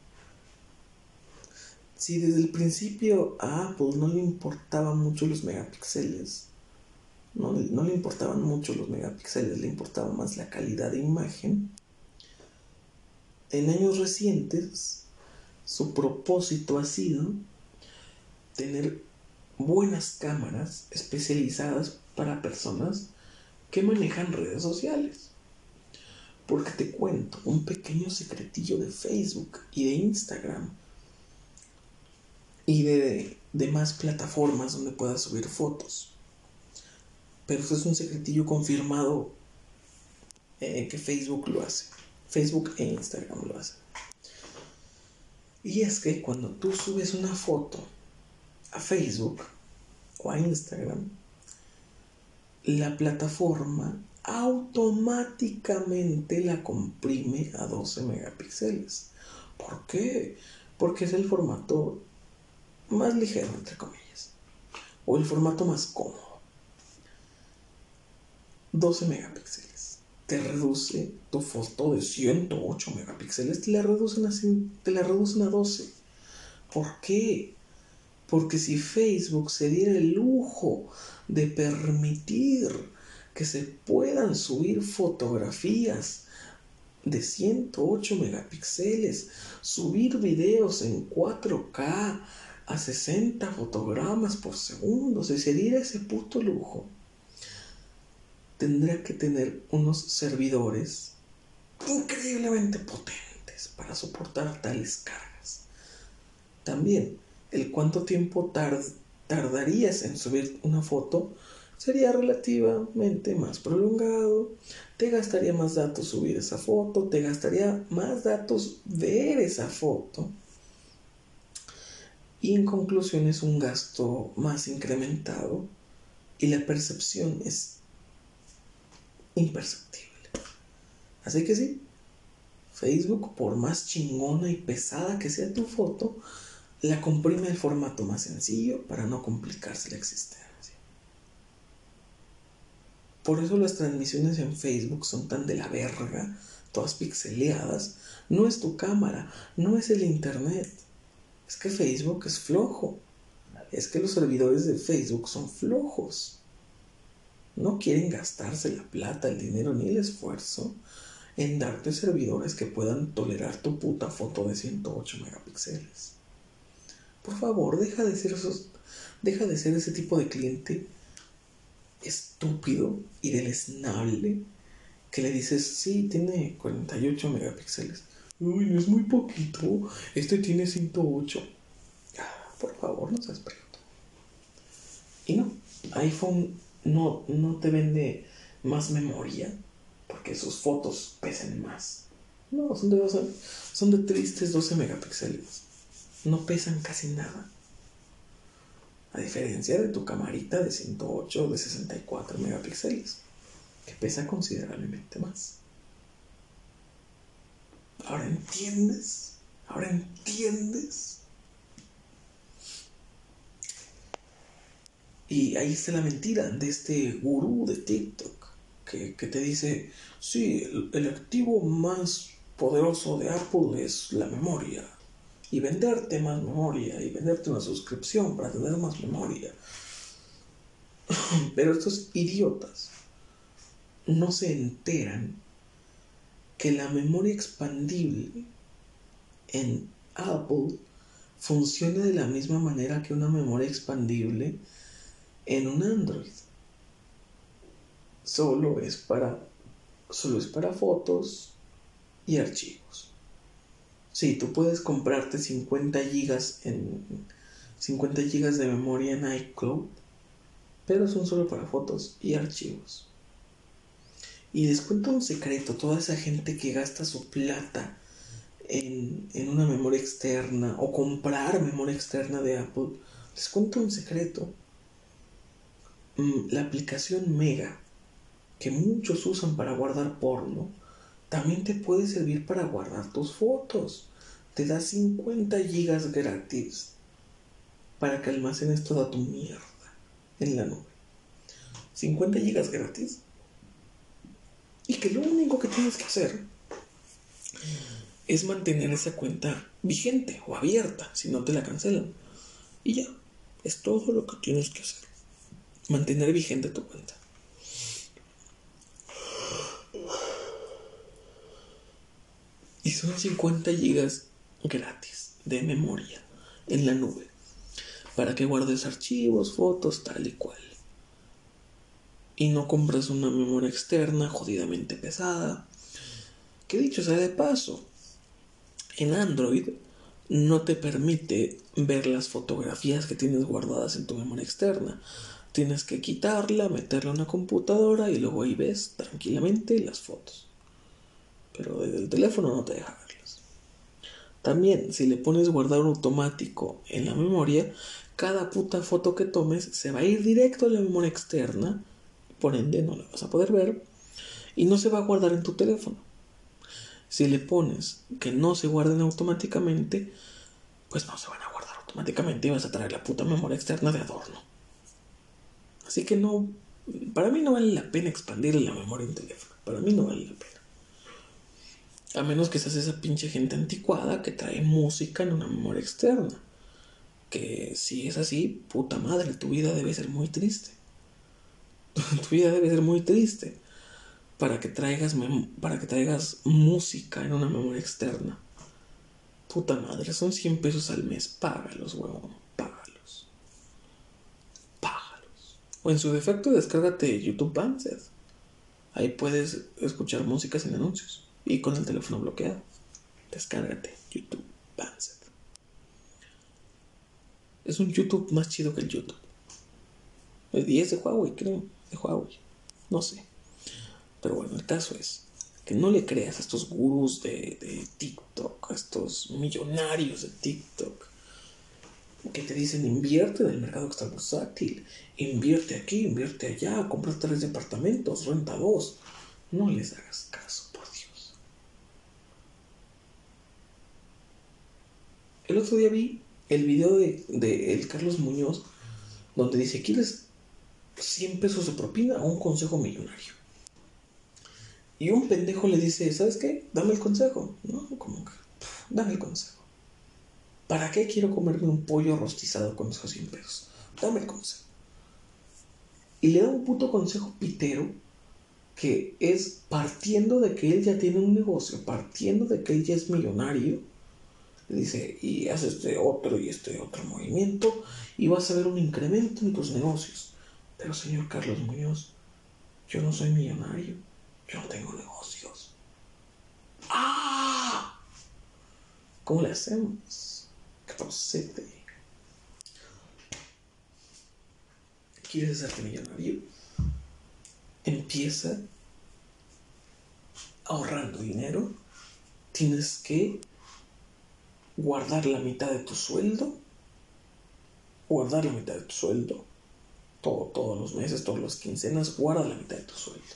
si desde el principio a Apple no le importaban mucho los megapíxeles, no, no, le importaban mucho los megapíxeles, le importaba más la calidad de imagen, en años recientes su propósito ha sido tener buenas cámaras especializadas para personas que manejan redes sociales. Porque te cuento un pequeño secretillo de Facebook y de Instagram y de demás plataformas donde puedas subir fotos. Pero eso es un secretillo confirmado eh, que Facebook lo hace. Facebook e Instagram lo hacen. Y es que cuando tú subes una foto a Facebook o a Instagram, la plataforma automáticamente la comprime a 12 megapíxeles. ¿Por qué? Porque es el formato más ligero, entre comillas, o el formato más cómodo. 12 megapíxeles. Te reduce tu foto de 108 megapíxeles, te la reducen a, te la reducen a 12. ¿Por qué? Porque si Facebook se diera el lujo de permitir que se puedan subir fotografías de 108 megapíxeles, subir videos en 4K a 60 fotogramas por segundo, si se diera ese puto lujo, tendría que tener unos servidores increíblemente potentes para soportar tales cargas. También, el cuánto tiempo tardarías en subir una foto sería relativamente más prolongado, te gastaría más datos subir esa foto, te gastaría más datos ver esa foto. Y en conclusión es un gasto más incrementado y la percepción es imperceptible. Así que sí, Facebook, por más chingona y pesada que sea tu foto, la comprime el formato más sencillo para no complicarse la existencia. Por eso las transmisiones en Facebook son tan de la verga, todas pixeleadas. No es tu cámara, no es el internet. Es que Facebook es flojo. Es que los servidores de Facebook son flojos. No quieren gastarse la plata, el dinero ni el esfuerzo en darte servidores que puedan tolerar tu puta foto de 108 megapíxeles. Por favor, deja de ser esos, deja de ser ese tipo de cliente estúpido y deleznable que le dices, sí, tiene 48 megapíxeles. Uy, no es muy poquito. Este tiene 108. Ah, por favor, no seas pregunto. Y no, iPhone no, no te vende más memoria porque sus fotos pesen más. No, son de, 12, son de tristes 12 megapíxeles. No pesan casi nada. A diferencia de tu camarita de 108 o de 64 megapíxeles, que pesa considerablemente más. Ahora entiendes, ahora entiendes. Y ahí está la mentira de este gurú de TikTok que, te dice, sí, el activo más poderoso de Apple es la memoria y venderte más memoria y venderte una suscripción para tener más memoria. Pero estos idiotas no se enteran que la memoria expandible en Apple funciona de la misma manera que una memoria expandible en un Android. Solo es para solo es para fotos y archivos. Sí, tú puedes comprarte 50 gigas en 50 gigas de memoria en iCloud, pero son solo para fotos y archivos. Y les cuento un secreto, toda esa gente que gasta su plata en, en una memoria externa o comprar memoria externa de Apple, les cuento un secreto. Mm, la aplicación Mega, que muchos usan para guardar porno, también te puede servir para guardar tus fotos. Te da 50 gigas gratis para que almacenes toda tu mierda en la nube. 50 gigas gratis. Y que lo único que tienes que hacer es mantener esa cuenta vigente o abierta, si no te la cancelan. Y ya, es todo lo que tienes que hacer. Mantener vigente tu cuenta. Y son 50 gigas gratis de memoria en la nube. Para que guardes archivos, fotos, tal y cual. Y no compras una memoria externa jodidamente pesada. Que dicho sea de paso, en Android no te permite ver las fotografías que tienes guardadas en tu memoria externa. Tienes que quitarla, meterla en una computadora y luego ahí ves tranquilamente las fotos. Pero desde el teléfono no te deja verlas. También, si le pones guardar automático en la memoria, cada puta foto que tomes se va a ir directo a la memoria externa, por ende no la vas a poder ver, y no se va a guardar en tu teléfono. Si le pones que no se guarden automáticamente, pues no se van a guardar automáticamente y vas a traer la puta memoria externa de adorno. Así que no, para mí no vale la pena expandir la memoria en teléfono. Para mí no vale la pena. A menos que seas esa pinche gente anticuada que trae música en una memoria externa. Que si es así, puta madre, tu vida debe ser muy triste. tu vida debe ser muy triste para que traigas, para que traigas música en una memoria externa. Puta madre, son 100 pesos al mes. Págalos, huevón. Págalos. Págalos. O en su defecto, descárgate YouTube Bandset. Ahí puedes escuchar música sin anuncios. Y con el teléfono bloqueado. Descárgate YouTube Bandset. Es un YouTube más chido que el YouTube. Y es de Huawei, creo. De Huawei. No sé. Pero bueno, el caso es que no le creas a estos gurús de, de TikTok, a estos millonarios de TikTok, que te dicen invierte en el mercado bursátil, invierte aquí, invierte allá, compra tres departamentos, renta dos. No les hagas caso, por Dios. El otro día vi el video de, el Carlos Muñoz, donde dice, ¿quieres 100 pesos de propina o un consejo millonario? Y un pendejo le dice, ¿sabes qué? Dame el consejo. No, como que, dame el consejo. ¿Para qué quiero comerme un pollo rostizado con esos 100 pesos? Dame el consejo. Y le da un puto consejo pitero que es partiendo de que él ya tiene un negocio, partiendo de que él ya es millonario. Dice, y haz este otro y este otro movimiento y vas a ver un incremento en tus negocios. Pero señor Carlos Muñoz, yo no soy millonario. Yo no tengo negocios. ¡Ah! ¿Cómo le hacemos? ¿Qué procede? ¿Quieres hacerte millonario? Empieza ahorrando dinero. Tienes que guardar la mitad de tu sueldo. Guardar la mitad de tu sueldo. Todo, todos los meses, todas las quincenas, guarda la mitad de tu sueldo.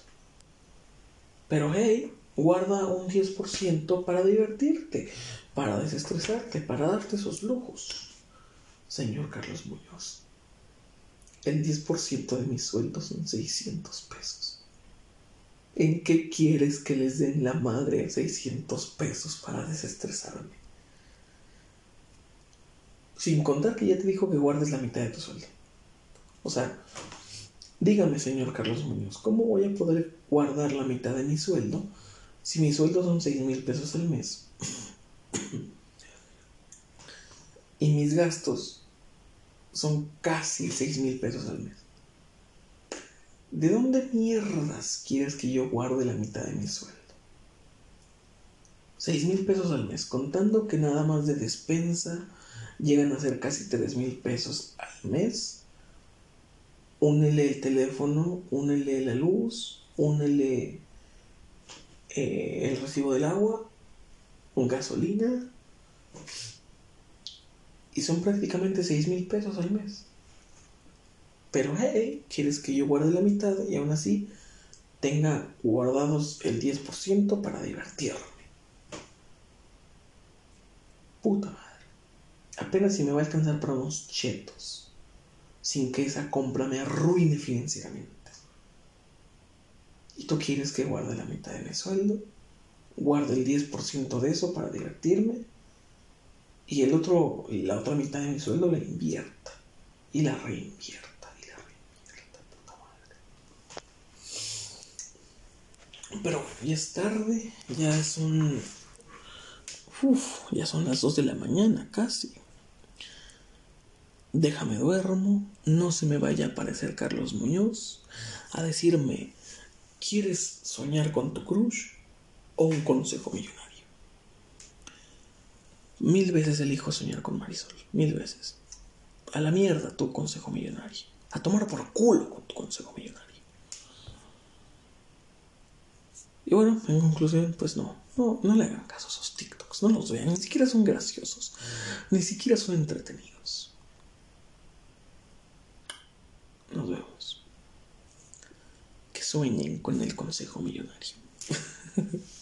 Pero hey, guarda un 10% para divertirte, para desestresarte, para darte esos lujos. Señor Carlos Muñoz, el 10% de mi sueldo son 600 pesos. ¿En qué quieres que les den la madre 600 pesos para desestresarme? Sin contar que ya te dijo que guardes la mitad de tu sueldo. O sea, Dígame, señor Carlos Muñoz, ¿cómo voy a poder guardar la mitad de mi sueldo si mi sueldo son 6 mil pesos al mes? y mis gastos son casi 6 mil pesos al mes. ¿De dónde mierdas quieres que yo guarde la mitad de mi sueldo? 6 mil pesos al mes, contando que nada más de despensa llegan a ser casi 3 mil pesos al mes únele el teléfono, únele la luz, únele eh, el recibo del agua, un gasolina. Y son prácticamente 6 mil pesos al mes. Pero hey, quieres que yo guarde la mitad y aún así tenga guardados el 10% para divertirme. Puta madre. Apenas si me va a alcanzar para unos chetos sin que esa compra me arruine financieramente. ¿Y tú quieres que guarde la mitad de mi sueldo? guarde el 10% de eso para divertirme y el otro, la otra mitad de mi sueldo la invierta y la reinvierta y la reinvierta, puta madre. Pero ya es tarde, ya son, ya son las 2 de la mañana casi. Déjame duermo, no se me vaya a aparecer Carlos Muñoz a decirme, ¿quieres soñar con tu crush o un consejo millonario? Mil veces elijo soñar con Marisol, mil veces. A la mierda tu consejo millonario. A tomar por culo con tu consejo millonario. Y bueno, en conclusión, pues no, no, no le hagan caso a esos TikToks, no los vean, ni siquiera son graciosos, ni siquiera son entretenidos. Nos vemos. Que sueñen con el consejo millonario.